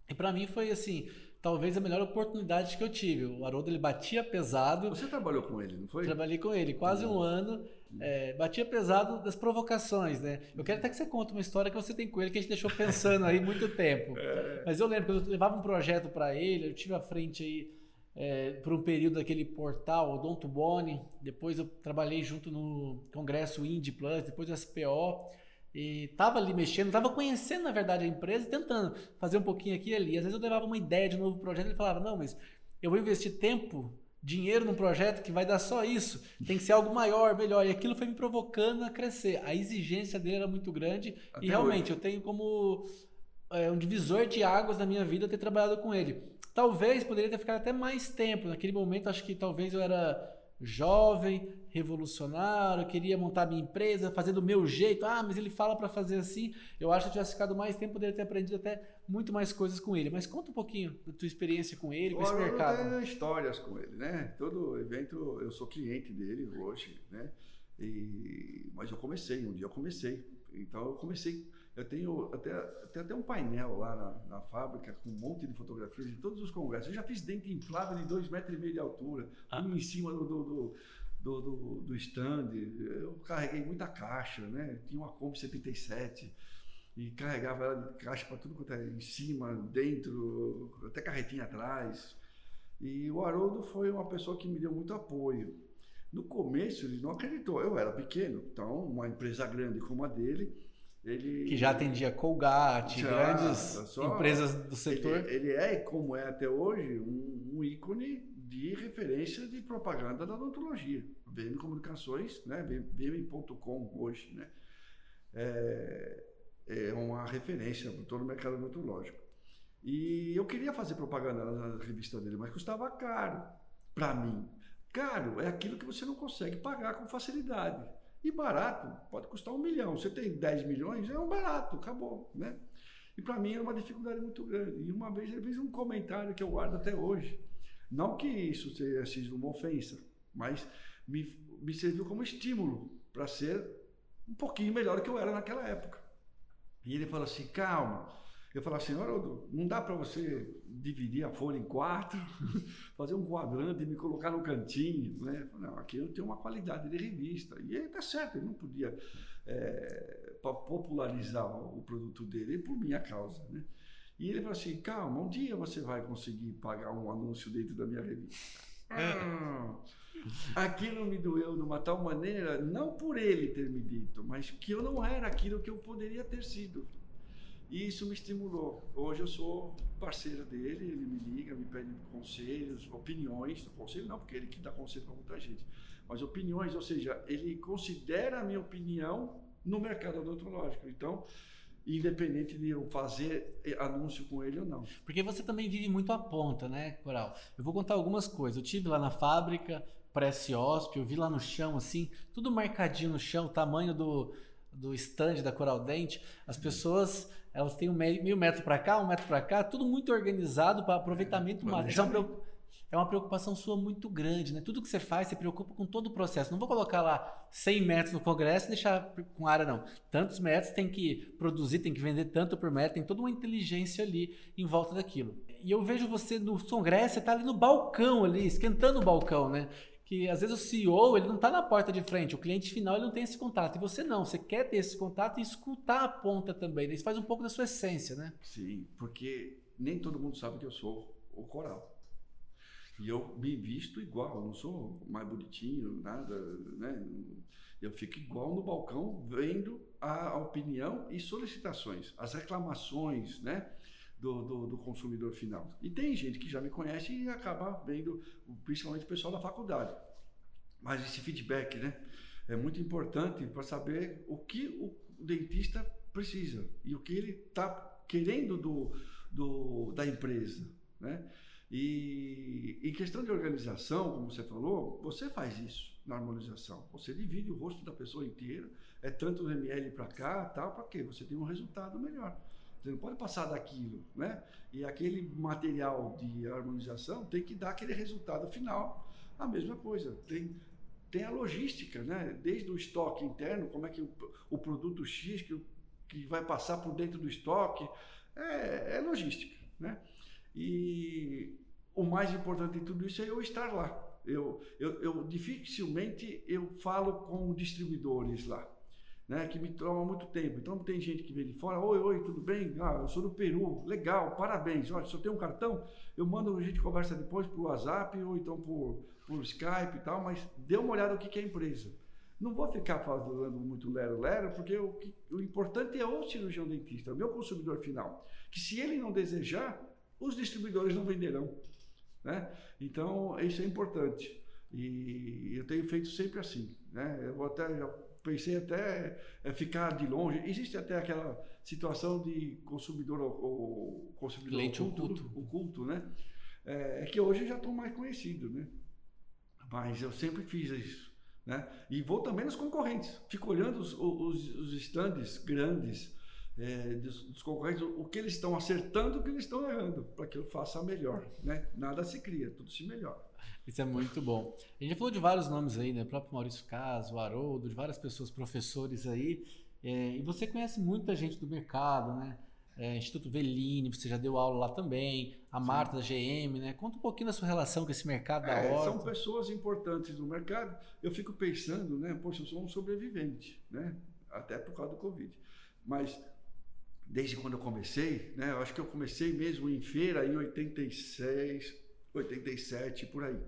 e para mim foi, assim, talvez a melhor oportunidade que eu tive. O Haroldo, ele batia pesado. Você trabalhou com ele, não foi? Trabalhei com ele, quase um ano. É, batia pesado das provocações, né? Eu quero até que você conte uma história que você tem com ele que a gente deixou pensando aí muito tempo. É. Mas eu lembro, quando eu levava um projeto para ele, eu tive à frente aí é, por um período daquele portal Odonto Boni, depois eu trabalhei junto no congresso Indie Plus, depois do SPO, e estava ali mexendo, estava conhecendo na verdade a empresa, tentando fazer um pouquinho aqui e ali. Às vezes eu levava uma ideia de um novo projeto e ele falava: Não, mas eu vou investir tempo, dinheiro num projeto que vai dar só isso, tem que ser algo maior, melhor. E aquilo foi me provocando a crescer. A exigência dele era muito grande Até e realmente hoje. eu tenho como é, um divisor de águas na minha vida ter trabalhado com ele. Talvez poderia ter ficado até mais tempo. Naquele momento, acho que talvez eu era jovem, revolucionário, queria montar minha empresa, fazer do meu jeito. Ah, mas ele fala para fazer assim. Eu acho que tivesse ficado mais tempo, poderia ter aprendido até muito mais coisas com ele. Mas conta um pouquinho da tua experiência com ele, com esse mercado. Eu tenho histórias com ele, né? Todo evento, eu sou cliente dele hoje, né? E, mas eu comecei, um dia eu comecei. Então eu comecei eu tenho até, até, até um painel lá na, na, fábrica com um monte de fotografias de todos os congressos. Eu já fiz dente inflável de dois metros e meio de altura, ah. um em cima do, do, do, do, do stand. Eu carreguei muita caixa, né? Tinha uma Kombi 77 e carregava ela de caixa para tudo quanto é em cima, dentro, até carretinha atrás. E o Haroldo foi uma pessoa que me deu muito apoio. No começo ele não acreditou, eu era pequeno, então uma empresa grande como a dele, ele, que já atendia Colgate, já, grandes só, empresas do setor. Ele, ele, é, como é até hoje, um, um, ícone de referência de propaganda da odontologia. VM Comunicações, né? VM.com hoje, né? É, é uma referência para todo o mercado odontológico. E eu queria fazer propaganda na revista dele, mas custava caro para mim. Caro é aquilo que você não consegue pagar com facilidade. E barato pode custar um milhão. Você tem 10 milhões, é um barato, acabou, né? E para mim era uma dificuldade muito grande. E uma vez ele fez um comentário que eu guardo até hoje. Não que isso seja sido uma ofensa, mas me, me serviu como estímulo para ser um pouquinho melhor do que eu era naquela época. E ele falou assim: calma, eu falava assim, Haroldo, não dá para você dividir a folha em quatro, fazer um quadrante e me colocar no cantinho, né? Não, aqui eu tenho uma qualidade de revista. E ele tá certo, ele não podia é, popularizar o produto dele por minha causa, né? E ele falou assim, calma, um dia você vai conseguir pagar um anúncio dentro da minha revista. Hum, aquilo me doeu de uma tal maneira, não por ele ter me dito, mas que eu não era aquilo que eu poderia ter sido. E isso me estimulou. Hoje eu sou parceiro dele, ele me liga, me pede conselhos, opiniões. Conselho não, porque ele que dá conselho para muita gente. Mas opiniões, ou seja, ele considera a minha opinião no mercado odontológico. Então, independente de eu fazer anúncio com ele ou não. Porque você também vive muito a ponta, né, Coral? Eu vou contar algumas coisas. Eu tive lá na fábrica, pré-CIOSP, eu vi lá no chão, assim, tudo marcadinho no chão, o tamanho do, do stand da Coral Dente. As pessoas, elas têm um meio, metro para cá, um metro para cá, tudo muito organizado para aproveitamento é, máximo. É uma preocupação sua muito grande, né? Tudo que você faz, você preocupa com todo o processo. Não vou colocar lá 100 metros no congresso e deixar com área, não. Tantos metros tem que produzir, tem que vender tanto por metro, tem toda uma inteligência ali em volta daquilo. E eu vejo você no congresso, você está ali no balcão ali, esquentando o balcão, né? Que às vezes o CEO ele não está na porta de frente, o cliente final ele não tem esse contato. E você não, você quer ter esse contato e escutar a ponta também. Isso faz um pouco da sua essência, né? Sim, porque nem todo mundo sabe que eu sou o coral. E eu me visto igual, não sou mais bonitinho, nada, né? Eu fico igual no balcão, vendo a opinião e solicitações, as reclamações, né? Do, do, do, consumidor final. E tem gente que já me conhece e acaba vendo, principalmente o pessoal da faculdade. Mas esse feedback, né? É muito importante para saber o que o dentista precisa e o que ele está querendo do, do, da empresa, né? E em questão de organização, como você falou, você faz isso na harmonização. Você divide o rosto da pessoa inteira, é tanto ml para cá, tal, para quê? Você tem um resultado melhor. Você não pode passar daquilo, né? E aquele material de harmonização tem que dar aquele resultado final. A mesma coisa, tem tem a logística, né? Desde o estoque interno, como é que o, o produto X que, que vai passar por dentro do estoque, é, é logística, né? E o mais importante de tudo isso é eu estar lá. Eu, eu, eu dificilmente eu falo com distribuidores lá, né, que me toma muito tempo. Então tem gente que vem de fora, oi, oi, tudo bem? Ah, eu sou do Peru, legal, parabéns. Olha, se eu tenho um cartão, eu mando a gente conversa depois por WhatsApp ou então por, por Skype e tal, mas dê uma olhada no que é a empresa. Não vou ficar falando muito lero-lero, porque o, o importante é o cirurgião dentista, o meu consumidor final. Que se ele não desejar, os distribuidores não venderão. Né? Então, isso é importante. E eu tenho feito sempre assim. Né? Eu vou até, pensei até é, ficar de longe. Existe até aquela situação de consumidor ou consumidor Cliente oculto, oculto, né? É, é que hoje eu já estou mais conhecido, né? Mas eu sempre fiz isso. Né? E vou também nos concorrentes. Fico olhando os, os, os stands grandes é, dos, dos, concorrentes, o que eles estão acertando, o que eles estão errando, para que eu faça melhor. Né? Nada se cria, tudo se melhora. Isso é muito bom. A gente já falou de vários nomes aí, né? O próprio Maurício Caso, o Haroldo, de várias pessoas, professores aí. É, e você conhece muita gente do mercado, né? É, Instituto Velini, você já deu aula lá também, a Sim. Marta da GM, né? Conta um pouquinho da sua relação com esse mercado da é, São pessoas importantes no mercado. Eu fico pensando, né? Poxa, eu sou um sobrevivente, né? Até por causa do Covid. Mas desde quando eu comecei, né? Eu acho que eu comecei mesmo em feira em 86, 87, por aí.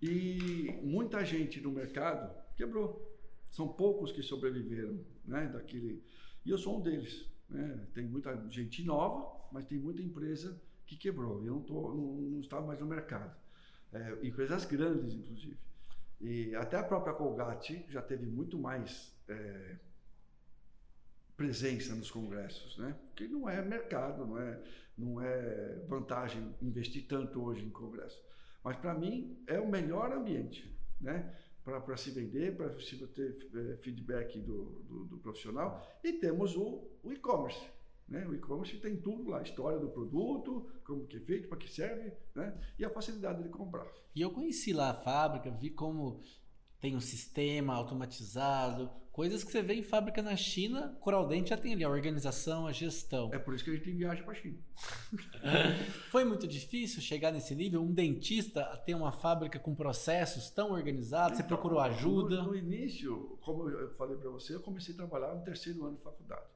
E muita gente no mercado quebrou. São poucos que sobreviveram, né? Daquele. E eu sou um deles. Né? Tem muita gente nova, mas tem muita empresa que quebrou. Eu não, tô, não, não estava mais no mercado. É, empresas grandes, inclusive. E até a própria Colgate já teve muito mais é, presença nos congressos, né? Porque não é mercado, não é, não é vantagem investir tanto hoje em congresso. Mas para mim é o melhor ambiente, né? Para se vender, para se ter é, feedback do, do, do, profissional. E temos o, o e-commerce. Né? O e-commerce tem tudo lá, história do produto, como que é feito, para que serve, né? e a facilidade de comprar. E eu conheci lá a fábrica, vi como tem um sistema automatizado, coisas que você vê em fábrica na China, Coral Dente já tem ali a organização, a gestão. É por isso que a gente viaja para a China. Foi muito difícil chegar nesse nível, um dentista a ter uma fábrica com processos tão organizados, então, você procurou ajuda? No, no início, como eu falei para você, eu comecei a trabalhar no terceiro ano de faculdade.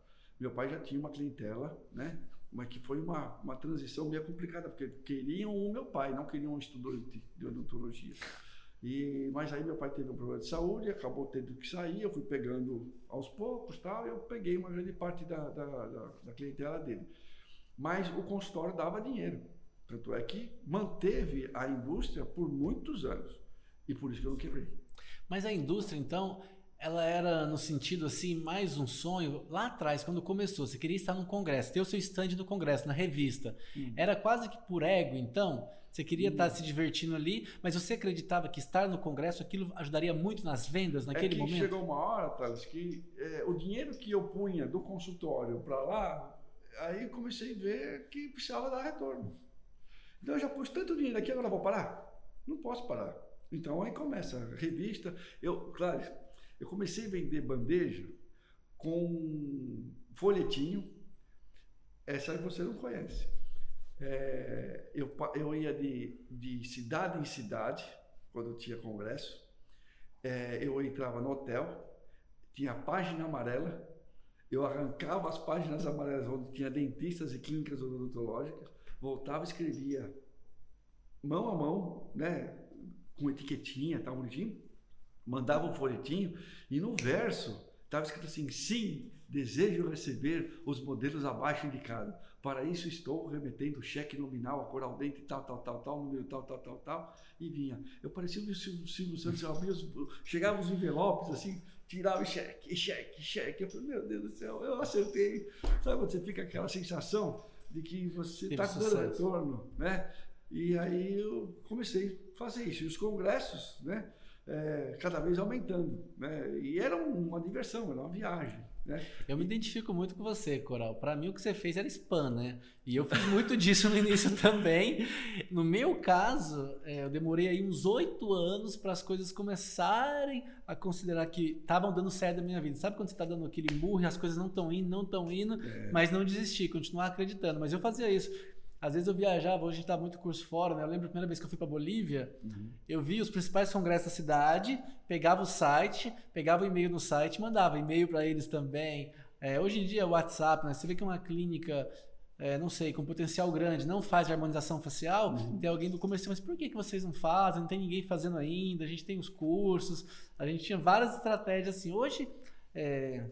Meu pai já tinha uma clientela, né? Mas que foi uma, uma transição meio complicada, porque queriam o meu pai, não queriam um estudante de odontologia. E, mas aí meu pai teve um problema de saúde, acabou tendo que sair, eu fui pegando aos poucos tal, eu peguei uma grande parte da, da, da, da clientela dele. Mas o consultório dava dinheiro. Tanto é que manteve a indústria por muitos anos. E por isso que eu não quebrei. Mas a indústria, então, ela era no sentido assim, mais um sonho. Lá atrás, quando começou, você queria estar no congresso, ter o seu stand no congresso, na revista. Hum. Era quase que por ego, então? Você queria hum. estar se divertindo ali, mas você acreditava que estar no congresso, aquilo ajudaria muito nas vendas naquele é que momento? chegou uma hora, Thales, que é, o dinheiro que eu punha do consultório para lá, aí comecei a ver que precisava dar retorno. Então eu já pus tanto dinheiro aqui, agora vou parar? Não posso parar. Então aí começa a revista. Eu, claro, eu comecei a vender bandeja com folhetinho. Essa aí você não conhece. É, eu, eu ia de, de cidade em cidade, quando tinha congresso. É, eu entrava no hotel, tinha página amarela. Eu arrancava as páginas amarelas onde tinha dentistas e clínicas odontológicas, voltava escrevia mão a mão, né, com etiquetinha, tá bonitinho mandava um folhetinho e no verso estava escrito assim: sim, desejo receber os modelos abaixo indicados. Para isso estou remetendo cheque nominal a coral dente tal, tal, tal, tal, número tal, tal, tal, tal, e vinha. Eu parecia o Silvio, Santos, abria os, chegava os envelopes assim, tirava cheque, cheque, cheque. Eu falei, meu Deus do céu, eu acertei. Sabe quando você fica aquela sensação de que você está dando retorno, né? E aí eu comecei a fazer isso. E os congressos, né? é, cada vez aumentando. Né? E era uma diversão, era uma viagem. Né? Eu me identifico muito com você, Coral. Para mim, o que você fez era spam, né? E eu fiz muito disso no início também. No meu caso, é, eu demorei aí uns oito anos para as coisas começarem a considerar que estavam dando certo na minha vida. Sabe quando você está dando aquele murro e as coisas não estão indo, não estão indo, é. mas não desistir, continuar acreditando. Mas eu fazia isso. Às vezes eu viajava, hoje a gente tá muito curso fora, né? Eu lembro a primeira vez que eu fui para Bolívia, uhum. eu vi os principais congressos da cidade, pegava o site, pegava o e-mail no site, mandava e-mail para eles também. É, hoje em dia, o WhatsApp, né? Você vê que uma clínica, é, não sei, com potencial grande, não faz harmonização facial, uhum. tem alguém do comercial, mas por que, que vocês não fazem? Não tem ninguém fazendo ainda, a gente tem os cursos, a gente tinha várias estratégias assim. Hoje, é,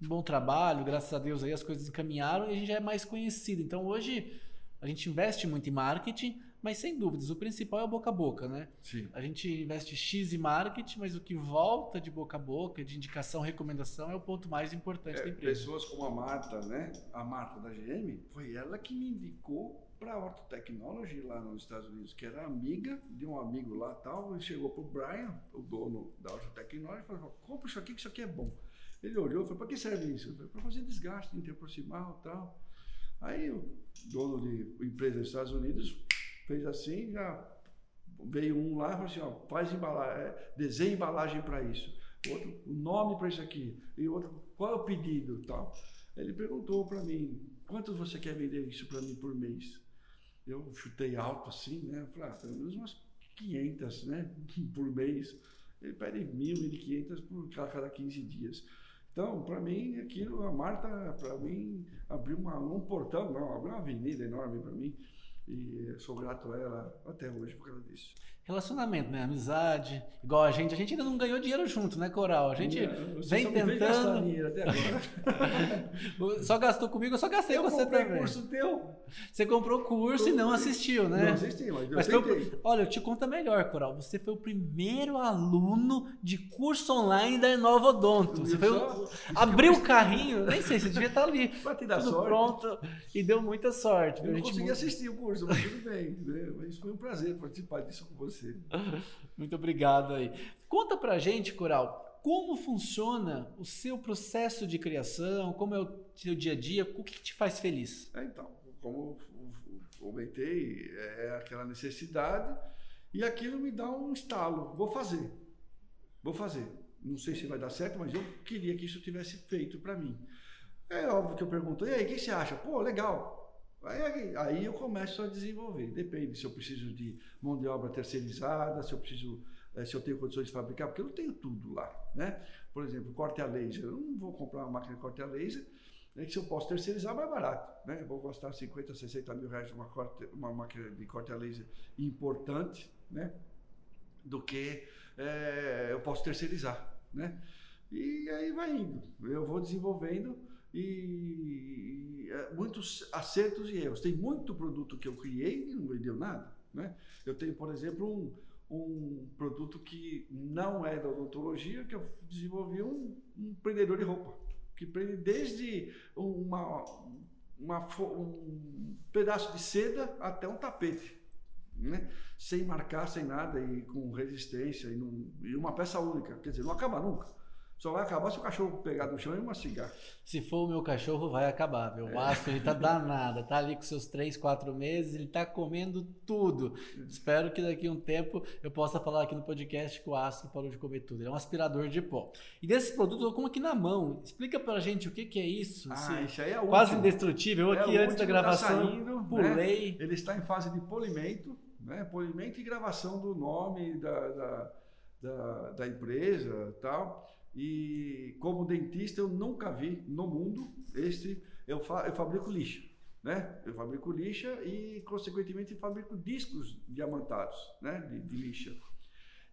bom trabalho, graças a Deus aí as coisas encaminharam e a gente já é mais conhecido. Então hoje a gente investe muito em marketing, mas sem dúvidas, o principal é o boca a boca, né? Sim. A gente investe X em marketing, mas o que volta de boca a boca, de indicação, recomendação, é o ponto mais importante é, da empresa. Pessoas como a Marta, né? A Marta da GM, foi ela que me indicou para a Ortotechnology lá nos Estados Unidos, que era amiga de um amigo lá tal, e chegou para o Brian, o dono da Ortotechnology, e falou: compra isso aqui, que isso aqui é bom. Ele olhou e falou: para que serve isso? Para fazer desgaste interproximal e tal. Aí o dono de empresa dos Estados Unidos fez assim, já veio um lá e falou assim, ó, faz embalagem, é, desenha embalagem para isso. Outro, o nome para isso aqui. E outro, qual é o pedido tal. Ele perguntou para mim, quanto você quer vender isso para mim por mês? Eu chutei alto assim, né? Falei, ah, pelo menos umas 500, né? por mês. Ele pede mil, mil e quinhentas por cada 15 dias. Então, para mim, aquilo, a Marta, para mim, abriu uma, um portão, não, abriu uma avenida enorme para mim. E sou grato a ela até hoje por causa disso. Relacionamento, né? Amizade. Igual a gente, a gente ainda não ganhou dinheiro junto, né, Coral? A gente vem só tentando. dinheiro até agora. só gastou comigo, eu só gastei eu você também. curso teu. Você comprou curso eu, e não assistiu, né? Não assisti, mas, mas eu foi, Olha, eu te conto melhor, Coral. Você foi o primeiro aluno de curso online da Nova Odonto. Você foi o... abriu o carrinho, nem sei, você devia estar ali. Vai te dar tudo sorte. pronto e deu muita sorte. Eu não consegui assistir o curso, mas tudo bem. Né? Mas foi um prazer participar disso com você você. Muito obrigado aí. Conta pra gente, Coral, como funciona o seu processo de criação, como é o seu dia a dia, o que te faz feliz? É, então, como comentei, é aquela necessidade e aquilo me dá um estalo. Vou fazer, vou fazer. Não sei se vai dar certo, mas eu queria que isso tivesse feito para mim. É óbvio que eu pergunto, e aí, o que você acha? Pô, legal. Aí, aí eu começo a desenvolver. Depende se eu preciso de mão de obra terceirizada, se eu preciso, eh, se eu tenho condições de fabricar, porque eu não tenho tudo lá, né? Por exemplo, corte a laser. Eu não vou comprar uma máquina de corte a laser, é que se eu posso terceirizar, mais barato, né? Eu vou gastar 50, 60 mil reais numa corte, uma máquina de corte a laser importante, né? do que é, eu posso terceirizar, né? E aí vai indo. Eu vou desenvolvendo e, é, muitos acertos e erros. Tem muito produto que eu criei e não vendeu nada, né? Eu tenho, por exemplo, um, um produto que não é da odontologia, que eu desenvolvi um, um prendedor de roupa, que prende desde uma, uma, um pedaço de seda até um tapete né? sem marcar, sem nada e com resistência e, num, e uma peça única. Quer dizer, não acaba nunca. Só vai acabar se o cachorro pegar no chão e mastigar. Se for o meu cachorro, vai acabar, meu. O é. Astro, ele tá danado. Tá ali com seus 3, 4 meses, ele tá comendo tudo. Espero que daqui a um tempo eu possa falar aqui no podcast que o Astro parou de comer tudo. Ele é um aspirador de pó. E desses produtos eu como aqui na mão. Explica pra gente o que, que é isso. Ah, isso aí é o Quase indestrutível. Eu é aqui antes da tá gravação tá saindo, pulei. Né? Ele está em fase de polimento né? polimento e gravação do nome da, da, da, da empresa tal. E como dentista eu nunca vi no mundo este eu, fa, eu fabrico lixa, né? Eu fabrico lixa e consequentemente fabrico discos diamantados, né? De, de lixa.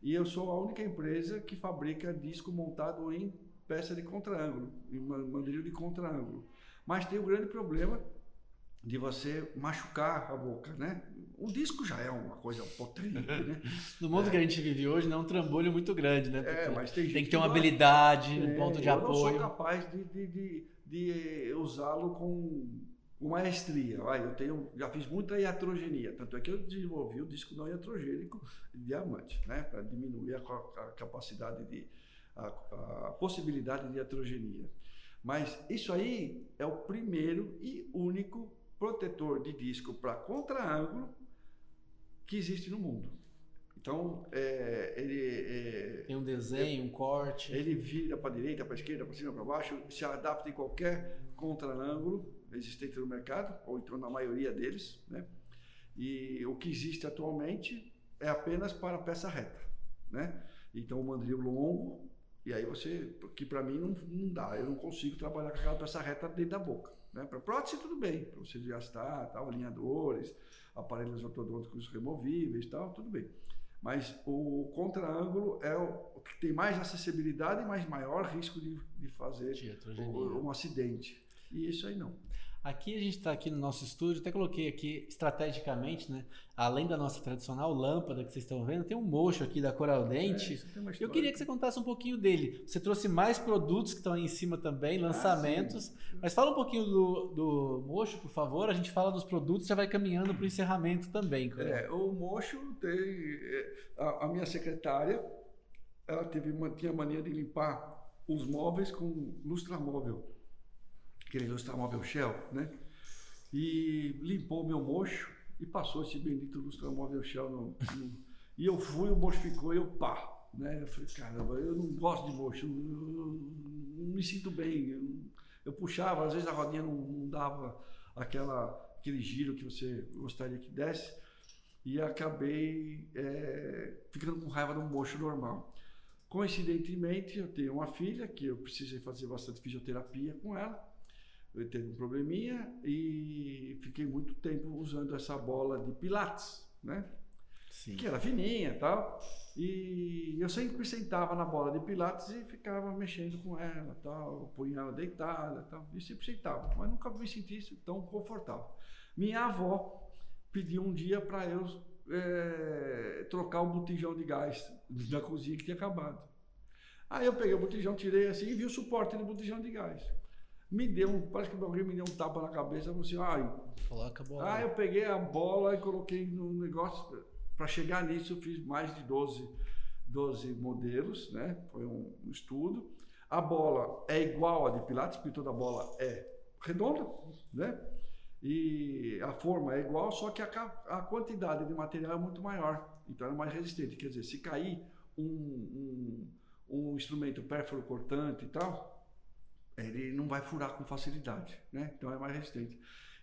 E eu sou a única empresa que fabrica disco montado em peça de contraângulo, em mandrilho de contraângulo. Mas tem um grande problema de você machucar a boca, né? O disco já é uma coisa potente, né? No mundo é. que a gente vive hoje, não é um trambolho muito grande, né? é, mas tem, tem que ter uma habilidade, um é, ponto de eu apoio. Eu não sou capaz de, de, de, de usá-lo com, com maestria. eu tenho, já fiz muita iatrogenia, tanto é que eu desenvolvi o disco não iatrogênico de diamante, né? Para diminuir a, a, capacidade de, a, a possibilidade de iatrogenia. Mas isso aí é o primeiro e único protetor de disco para contra-ângulo que existe no mundo. Então, é, ele. É, Tem um desenho, um corte. Ele vira para a direita, para a esquerda, para cima, para baixo, se adapta em qualquer contra-ângulo existente no mercado, ou então na maioria deles. Né? E o que existe atualmente é apenas para peça reta. Né? Então, o mandril longo, e aí você. que para mim não, não dá, eu não consigo trabalhar com aquela peça reta dentro da boca. Né? Para prótese, tudo bem, para você gastar, tal, alinhadores, aparelhos ortodônticos removíveis, tal, tudo bem. Mas o contra-ângulo é o que tem mais acessibilidade e mais maior risco de, de fazer um acidente. E isso aí não. Aqui a gente está aqui no nosso estúdio, até coloquei aqui estrategicamente, né? Além da nossa tradicional lâmpada que vocês estão vendo, tem um mocho aqui da Coral Dente. É, Eu queria que você contasse um pouquinho dele. Você trouxe mais produtos que estão aí em cima também, ah, lançamentos. Ah, mas fala um pouquinho do, do mocho, por favor. A gente fala dos produtos, já vai caminhando para o encerramento também. É, o mocho tem é, a, a minha secretária, ela teve tinha mania de limpar os móveis com lustramóvel aquele lustramóvel Shell, né? E limpou meu mocho e passou esse bendito lustramóvel Shell no, no, e eu fui, o mocho ficou e eu pá, né? Eu falei, caramba, eu não gosto de mocho, eu, eu, não me sinto bem. Eu, eu, puxava, às vezes a rodinha não, não dava aquela, aquele giro que você gostaria que desse e acabei é, ficando com raiva do mocho normal. Coincidentemente, eu tenho uma filha que eu precisei fazer bastante fisioterapia com ela eu teve um probleminha e fiquei muito tempo usando essa bola de pilates, né? Sim. Que era fininha e tal. E eu sempre sentava na bola de pilates e ficava mexendo com ela, tal, punha ela deitada, tal. E sempre sentava, mas nunca me senti tão confortável. Minha avó pediu um dia para eu é, trocar o botijão de gás da cozinha que tinha acabado. Aí eu peguei o botijão, tirei assim e vi o suporte do botijão de gás me deu um, parece que alguém me deu um tapa na cabeça, eu assim, coloca a bola. Ah, eu peguei a bola e coloquei no negócio, para chegar nisso eu fiz mais de 12, 12 modelos, né? Foi um, um estudo. A bola é igual a de Pilates, porque toda bola é redonda, né? E a forma é igual, só que a, a quantidade de material é muito maior, então é mais resistente. Quer dizer, se cair um, um, um instrumento pérfuro cortante e tal, ele não vai furar com facilidade, né? Então é mais resistente.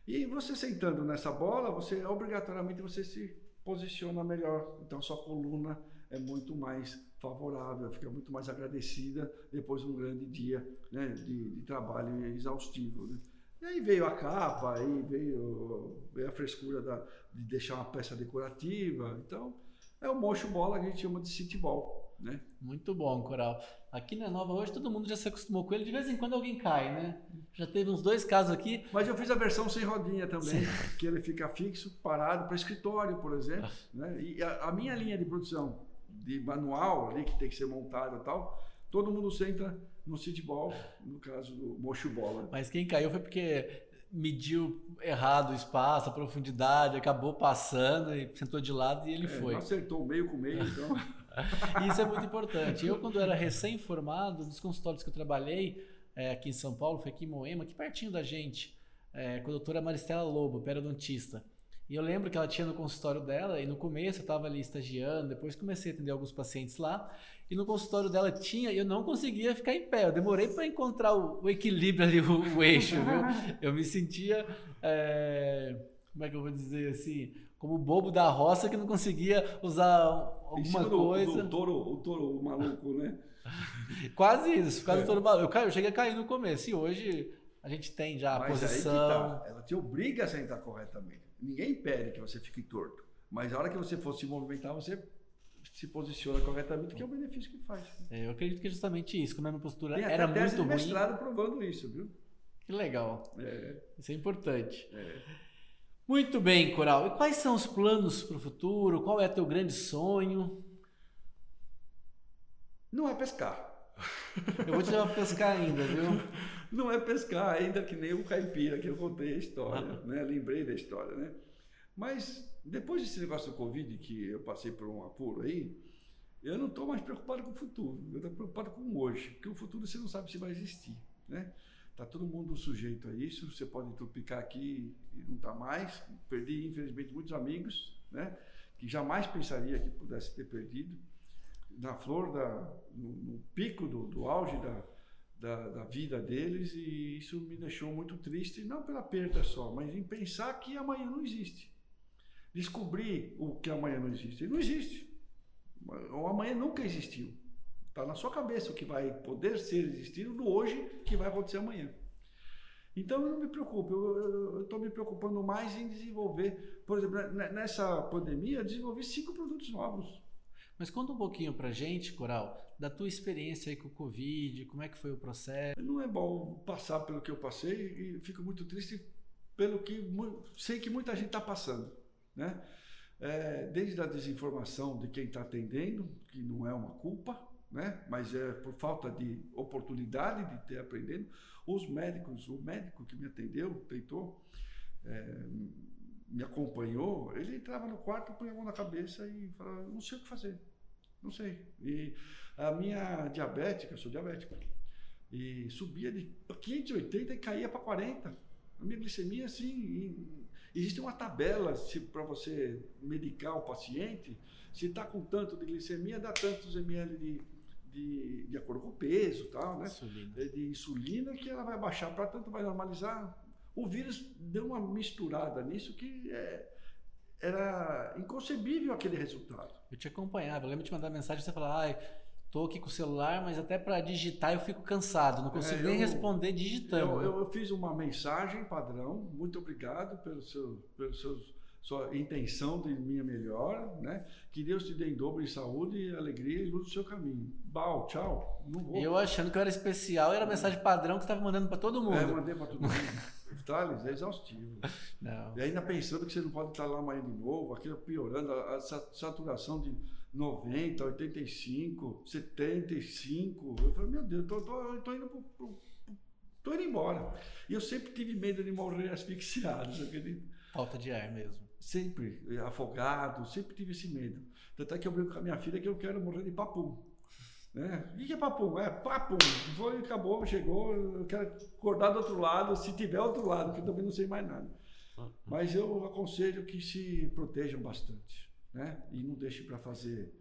E você sentando nessa bola, você obrigatoriamente você se posiciona melhor. Então sua coluna é muito mais favorável, fica muito mais agradecida depois de um grande dia né, de, de trabalho exaustivo. Né? E aí veio a capa, aí veio, veio a frescura da, de deixar uma peça decorativa. Então é o mocho bola que a gente chama de city ball, né? Muito bom, Coral. Aqui na Nova hoje todo mundo já se acostumou com ele. De vez em quando alguém cai, né? Já teve uns dois casos aqui. Mas eu fiz a versão sem rodinha também, Sim. que ele fica fixo, parado para escritório, por exemplo. Ah. Né? E a, a, minha linha de produção de manual ali que tem que ser montada e tal, todo mundo senta no city ball, no caso do mocho bola. Mas quem caiu foi porque mediu errado o espaço, a profundidade, acabou passando e sentou de lado e ele é, foi. Acertou meio com meio, então. Isso é muito importante. Eu, quando era recém-formado, dos consultórios que eu trabalhei é, aqui em São Paulo, foi aqui em Moema, aqui pertinho da gente, é, com a doutora Maristela Lobo, periodontista. E eu lembro que ela tinha no consultório dela, e no começo eu estava ali estagiando, depois comecei a atender alguns pacientes lá, e no consultório dela tinha, e eu não conseguia ficar em pé. Eu demorei para encontrar o, o, equilíbrio ali, o, o, eixo, viu? Eu me sentia, é, como é que eu vou dizer assim, como o bobo da roça que não conseguia usar alguma coisa. Do touro, o touro maluco, né? quase isso, quase é. touro maluco. Eu, eu cheguei a cair no começo, e hoje a gente tem já a Mas posição. Tá. Ela te obriga a sentar corretamente. Ninguém impede que você fique torto. Mas a hora que você for se movimentar, você se posiciona corretamente, que é o benefício que faz. É, eu acredito que é justamente isso. Como a minha postura Tem era até muito ruim. mestrado provando isso, viu? Que legal. É. Isso é importante. É. Muito bem, Coral. E quais são os planos para o futuro? Qual é teu grande sonho? Não é pescar. Eu vou te levar pescar ainda, viu? Não é pescar ainda que nem o caipira que eu contei a história, ah. né? Lembrei da história, né? Mas depois desse negócio do Covid, que eu passei por um apuro aí, eu não estou mais preocupado com o futuro, eu estou preocupado com o hoje, porque o futuro você não sabe se vai existir, né? Tá todo mundo sujeito a isso, você pode tropicar aqui e não está mais. Perdi, infelizmente, muitos amigos, né? Que jamais pensaria que pudesse ter perdido. Na flor, da, no, no pico do, do auge da, da, da, vida deles, e isso me deixou muito triste, não pela perda só, mas em pensar que amanhã não existe descobrir o que amanhã não existe. Ele não existe. O amanhã nunca existiu. Está na sua cabeça o que vai poder ser existido do hoje que vai acontecer amanhã. Então eu não me preocupo, eu estou me preocupando mais em desenvolver, por exemplo, nessa pandemia, eu desenvolvi cinco produtos novos. Mas conta um pouquinho pra gente, Coral, da tua experiência aí com o Covid, como é que foi o processo? Não é bom passar pelo que eu passei e fico muito triste pelo que sei que muita gente está passando. Né? É, desde a desinformação de quem está atendendo, que não é uma culpa, né? mas é por falta de oportunidade de ter aprendendo. Os médicos, o médico que me atendeu, tentou, é, me acompanhou, ele entrava no quarto, punha a mão na cabeça e falava, não sei o que fazer, não sei. E a minha diabética, eu sou diabético, e subia de 580 e caía para 40. A minha glicemia, assim, Existe uma tabela para você medicar o paciente. Se está com tanto de glicemia, dá tantos ml de, de, de acordo com o peso, tal, né? Insulina. É de insulina que ela vai baixar para tanto, vai normalizar. O vírus deu uma misturada nisso que é, era inconcebível aquele resultado. Eu te acompanhava, eu lembro de mandar mensagem e você falar, ai, Estou aqui com o celular, mas até para digitar eu fico cansado, não consigo é, nem responder digitando. Eu, eu, fiz uma mensagem padrão, muito obrigado pelo seu, pelo seu, sua intenção de minha melhor, né? Que Deus te dê em dobro em saúde, alegria e luz do seu caminho. Bal, tchau. Não vou. Eu achando que eu era especial, era a mensagem padrão que você estava mandando para todo mundo. É, mandei para todo mundo. Thales, é exaustivo. Não. E ainda pensando que você não pode estar lá amanhã de novo, aquilo piorando, a, a saturação de 90, 85, 75. Eu falei, meu Deus, tô, tô, tô indo pro, pro, tô indo embora. E eu sempre tive medo de morrer asfixiado, acredita? Falta de ar mesmo. Sempre, afogado, sempre tive esse medo. Tanto é que eu brinco com a minha filha que eu quero morrer de papum. Né? O que é papum? É papum. Foi, acabou, chegou, eu quero acordar do outro lado, se tiver outro lado, que eu também não sei mais nada. Mas eu aconselho que se protejam bastante né? E não deixe para fazer.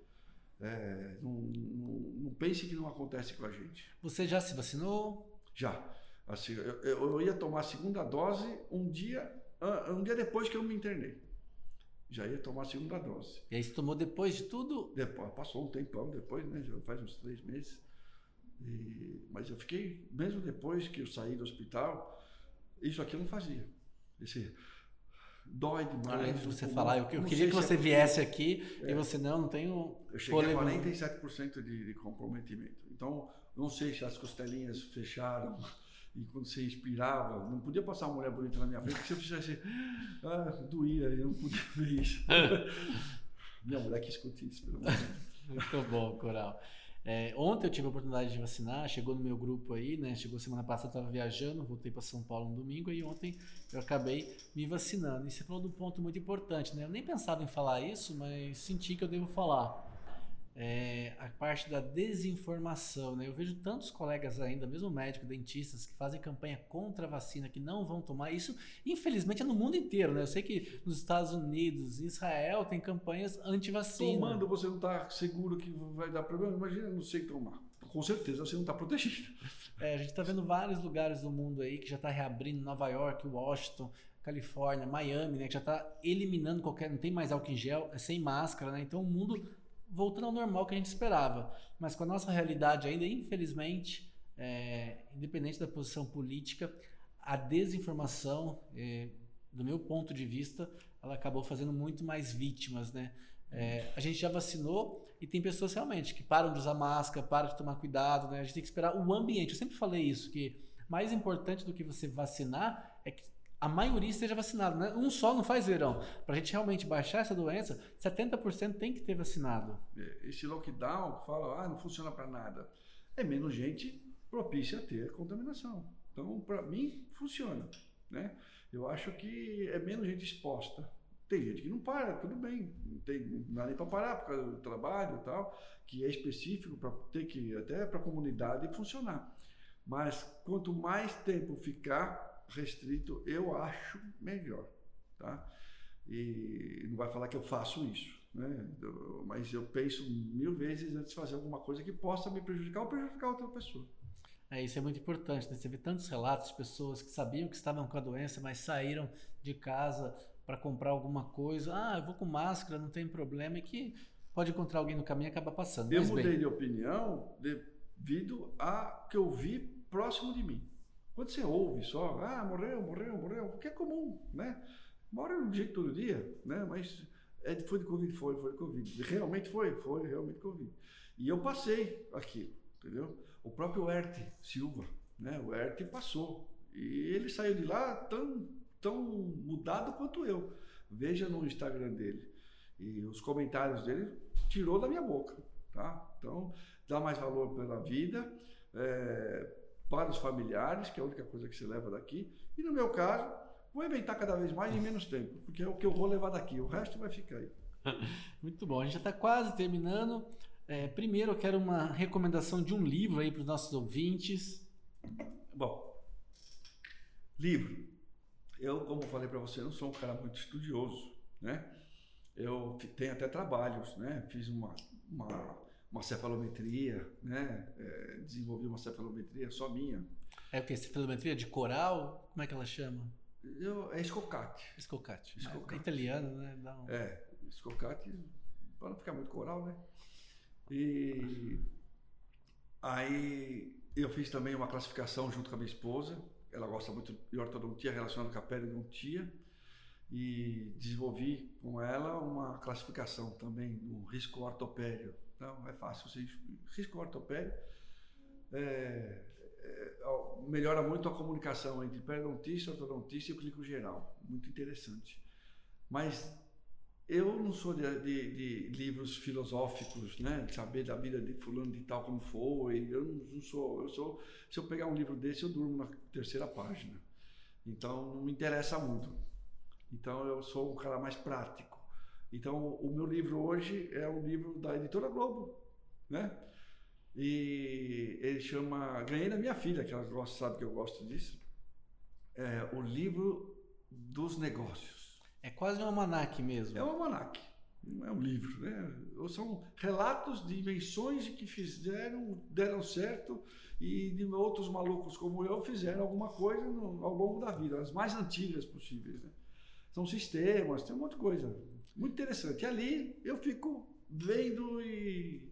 É, não, não, não, pense que não acontece com a gente. Você já se vacinou? Já. Assim, eu, eu ia tomar a segunda dose um dia, um dia depois que eu me internei. Já ia tomar a segunda dose. E aí você tomou depois de tudo? Depois, passou um tempão depois, né? Já faz uns três meses. E, mas eu fiquei, mesmo depois que eu saí do hospital, isso aqui eu não fazia. Esse, dói demais. Além de você pulmão. falar, eu, eu queria que se você é viesse aqui É. e você não, não tenho Eu cheguei fôlego. a 47% de, de comprometimento. Então, não sei se as costelinhas fecharam e quando você expirava, não podia passar uma mulher bonita na minha frente, porque se eu fizesse, ah, doía, eu não podia ver isso. Minha mulher que escute isso, pelo amor. Muito bom, Coral. É, ontem eu tive a oportunidade de vacinar, chegou no meu grupo aí, né? Chegou semana passada, eu estava viajando, voltei para São Paulo no domingo e ontem eu acabei me vacinando. E você falou de um ponto muito importante, né? Eu nem pensava em falar isso, mas senti que eu devo falar. É, a parte da desinformação, né? Eu vejo tantos colegas ainda, mesmo médicos, dentistas, que fazem campanha contra a vacina, que não vão tomar isso. Infelizmente é no mundo inteiro, né? Eu sei que nos Estados Unidos, Israel, tem campanhas anti-vacina. Tomando, você não está seguro que vai dar problema. Imagina, não sei tomar. Com certeza você não está protegido. É, a gente está vendo vários lugares do mundo aí que já está reabrindo, Nova York, Washington, Califórnia, Miami, né? Que já está eliminando qualquer, não tem mais álcool em gel, é sem máscara, né? Então o mundo voltando ao normal que a gente esperava. Mas com a nossa realidade ainda, infelizmente, é, independente da posição política, a desinformação, é, do meu ponto de vista, ela acabou fazendo muito mais vítimas, né? É, a gente já vacinou e tem pessoas realmente que param de usar máscara, param de tomar cuidado, né? A gente tem que esperar o ambiente. Eu sempre falei isso, que mais importante do que você vacinar é que a maioria esteja vacinada, né? Um só não faz verão. Para a gente realmente baixar essa doença, 70% tem que ter vacinado. É, Esse lockdown, fala, ah, não funciona para nada. É menos gente propícia a ter contaminação. Então, para mim, funciona. Né? Eu acho que é menos gente exposta. Tem gente que não para, tudo bem. Não, tem, nem para parar por causa do trabalho e tal, que é específico para ter que, até para a comunidade, funcionar. Mas quanto mais tempo ficar restrito, eu acho melhor. Tá? E não vai falar que eu faço isso. Né? Eu- mas eu penso mil vezes antes de fazer alguma coisa que possa me prejudicar ou prejudicar outra pessoa. É, isso é muito importante, né? Você vê tantos relatos de pessoas que sabiam que estavam com a doença, mas saíram de casa para comprar alguma coisa. Ah, eu vou com máscara, não tem problema, e que pode encontrar alguém no caminho e acabar passando. Eu Mas bem, mudei de opinião devido a que eu vi próximo de mim. Quando você ouve só, ah, morreu, morreu, morreu, que é comum, né? De um jeito todo dia, né? Mas é, foi de Covid, foi, foi de Covid. Realmente foi, foi realmente Covid. E eu passei aquilo, entendeu? O próprio Erte Silva, né? O Erte passou. E ele saiu de lá tão, tão mudado quanto eu. Veja no Instagram dele. E os comentários dele tirou da minha boca, tá? Então, dá mais valor pela vida, é, para os familiares, que é a única coisa que você leva daqui. E no meu caso, vou inventar cada vez mais em menos tempo, porque é o que eu vou levar daqui. O resto vai ficar aí. Muito bom, a gente já está quase terminando. É, primeiro, eu quero uma recomendação de um livro aí para os nossos ouvintes. Bom, livro. Eu, como falei para você, não sou um cara muito estudioso, né? Eu tenho até trabalhos, né? Fiz uma, uma, uma cefalometria, né? É, desenvolvi uma cefalometria só minha. É o que? Cefalometria de coral? Como é que ela chama? Eu, é Scocati. Escocate. Escocate. É italiano, né? Um... É, Scocati, para não ficar muito coral, né? E aí eu fiz também uma classificação junto com a minha esposa. Ela gosta muito de ortodontia relacionada com a periodontia. E desenvolvi com ela uma classificação também no risco ortopédio. Então é fácil. Você, risco ortopédio é, é, melhora muito a comunicação entre periodontista, ortodontista e o clínico geral. Muito interessante. Mas eu não sou de, de- de livros filosóficos, né? De saber da vida de fulano de tal como foi. Eu não, não sou. Eu sou. Se eu pegar um livro desse, eu durmo na terceira página. Então não me interessa muito. Então eu sou um cara mais prático. Então o meu livro hoje é um livro da editora Globo, né? E ele chama Ganhei da minha filha, que ela gosta, sabe que eu gosto disso. É o livro dos negócios. É quase um almanac mesmo. É um almanac, não é um livro, né? São relatos de invenções que fizeram, deram certo e de outros malucos como eu fizeram alguma coisa no- ao longo da vida, as mais antigas possíveis, né? São sistemas, tem um monte de coisa. Muito interessante. E ali eu fico vendo e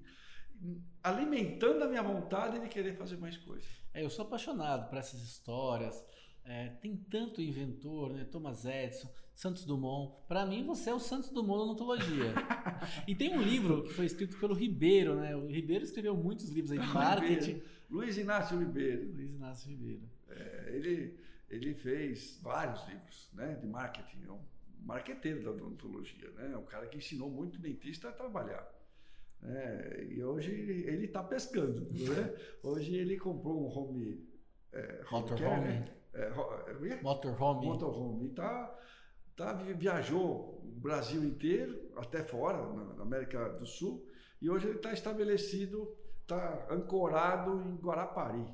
alimentando a minha vontade de querer fazer mais coisas. É, eu sou apaixonado por essas histórias. É, tem tanto inventor, né? Thomas Edison, Santos Dumont. Para mim, você é o Santos Dumont da odontologia. e tem um livro que foi escrito pelo Ribeiro, né? O Ribeiro escreveu muitos livros aí de marketing. Luiz Inácio Ribeiro. Luiz Inácio Ribeiro. É, ele, ele fez vários livros né, de marketing. É marqueteiro da odontologia, né? É um cara que ensinou muito dentista a trabalhar. É, e hoje ele está pescando. Né? Hoje ele comprou um home. É, Motorhome. Né? É, é, motorhome. Motorhome. E tá, tá, viajou o Brasil inteiro, até fora, na América do Sul. E hoje ele está estabelecido, está ancorado em Guarapari.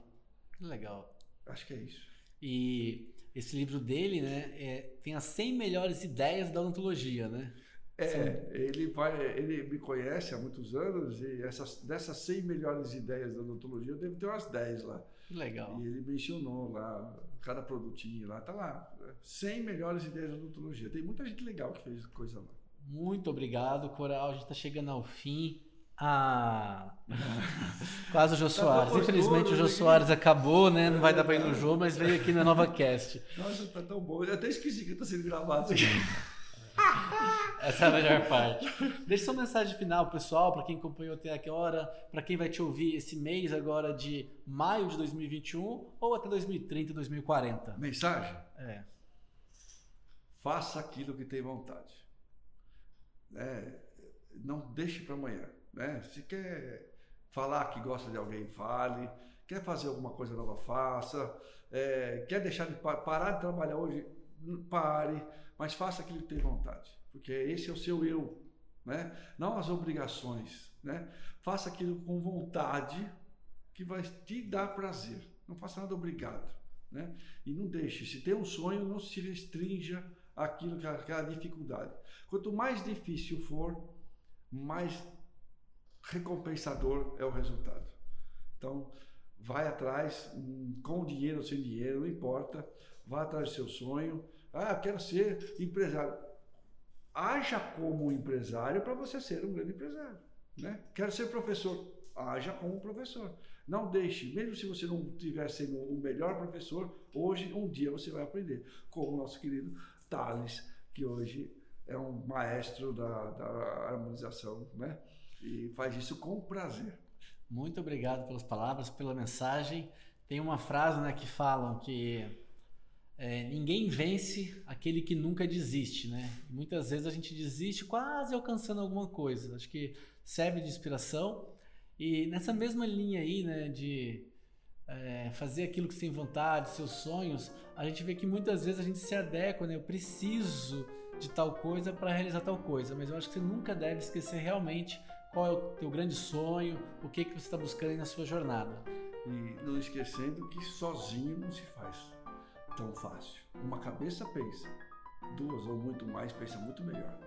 Legal. Acho que é isso. E esse livro dele, né, é, tem as 100 melhores ideias da odontologia, né? É, ele, vai, ele me conhece há muitos anos e essas, dessas 100 melhores ideias da odontologia, eu devo ter umas 10 lá. Legal. E ele mencionou lá, cada produtinho lá, tá lá. 100 melhores ideias da odontologia. Tem muita gente legal que fez coisa lá. Muito obrigado, Coral. A gente está chegando ao fim. Ah, quase o Jô tá Soares. Infelizmente o Jô Soares acabou, né? Não vai dar para ir no jogo, mas veio aqui na Nova Cast. Nossa, tá tão bom. Eu até esqueci que tá sendo gravado aqui. Essa é a melhor parte. Deixa sua mensagem final, pessoal, para quem acompanhou até aqui hora, para quem vai te ouvir esse mês agora de maio de 2021 ou até 2030, 2040. Mensagem? É. Faça aquilo que tem vontade. É, não deixe para amanhã. Né? Se quer falar que gosta de alguém, fale. Quer fazer alguma coisa nova, faça. É, quer deixar de parar de trabalhar hoje, pare. Mas faça aquilo que tem vontade porque esse é o seu eu, né? Não as obrigações, né? Faça aquilo com vontade que vai te dar prazer. Não faça nada obrigado, né? E não deixe, se tem um sonho, não se restrinja àquilo que aquela dificuldade. Quanto mais difícil for, mais recompensador é o resultado. Então, vai atrás, com dinheiro ou sem dinheiro, não importa. Vá atrás do seu sonho. Ah, quero ser empresário haja como empresário para você ser um grande empresário. Né? Quero ser professor, haja como professor. Não deixe, mesmo se você não estiver sendo o melhor professor, hoje, um dia você vai aprender. Como o nosso querido Thales, que hoje é um maestro da, da harmonização, né? E faz isso com prazer. Muito obrigado pelas palavras, pela mensagem. Tem uma frase né, que falam que é, ninguém vence aquele que nunca desiste, né? Muitas vezes a gente desiste quase alcançando alguma coisa. Acho que serve de inspiração. E nessa mesma linha aí, né, de é, fazer aquilo que você tem vontade, seus sonhos, a gente vê que muitas vezes a gente se adequa, né? Eu preciso de tal coisa para realizar tal coisa, mas eu acho que você nunca deve esquecer realmente qual é o teu grande sonho, o que, que você está buscando aí na sua jornada. E não esquecendo que sozinho não se faz tão fácil. Uma cabeça pensa, duas ou muito mais pensa muito melhor.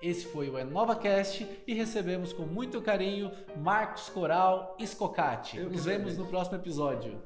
Esse foi o EnovaCast e recebemos com muito carinho Marcos Coral Escocati. Nos vemos no próximo episódio.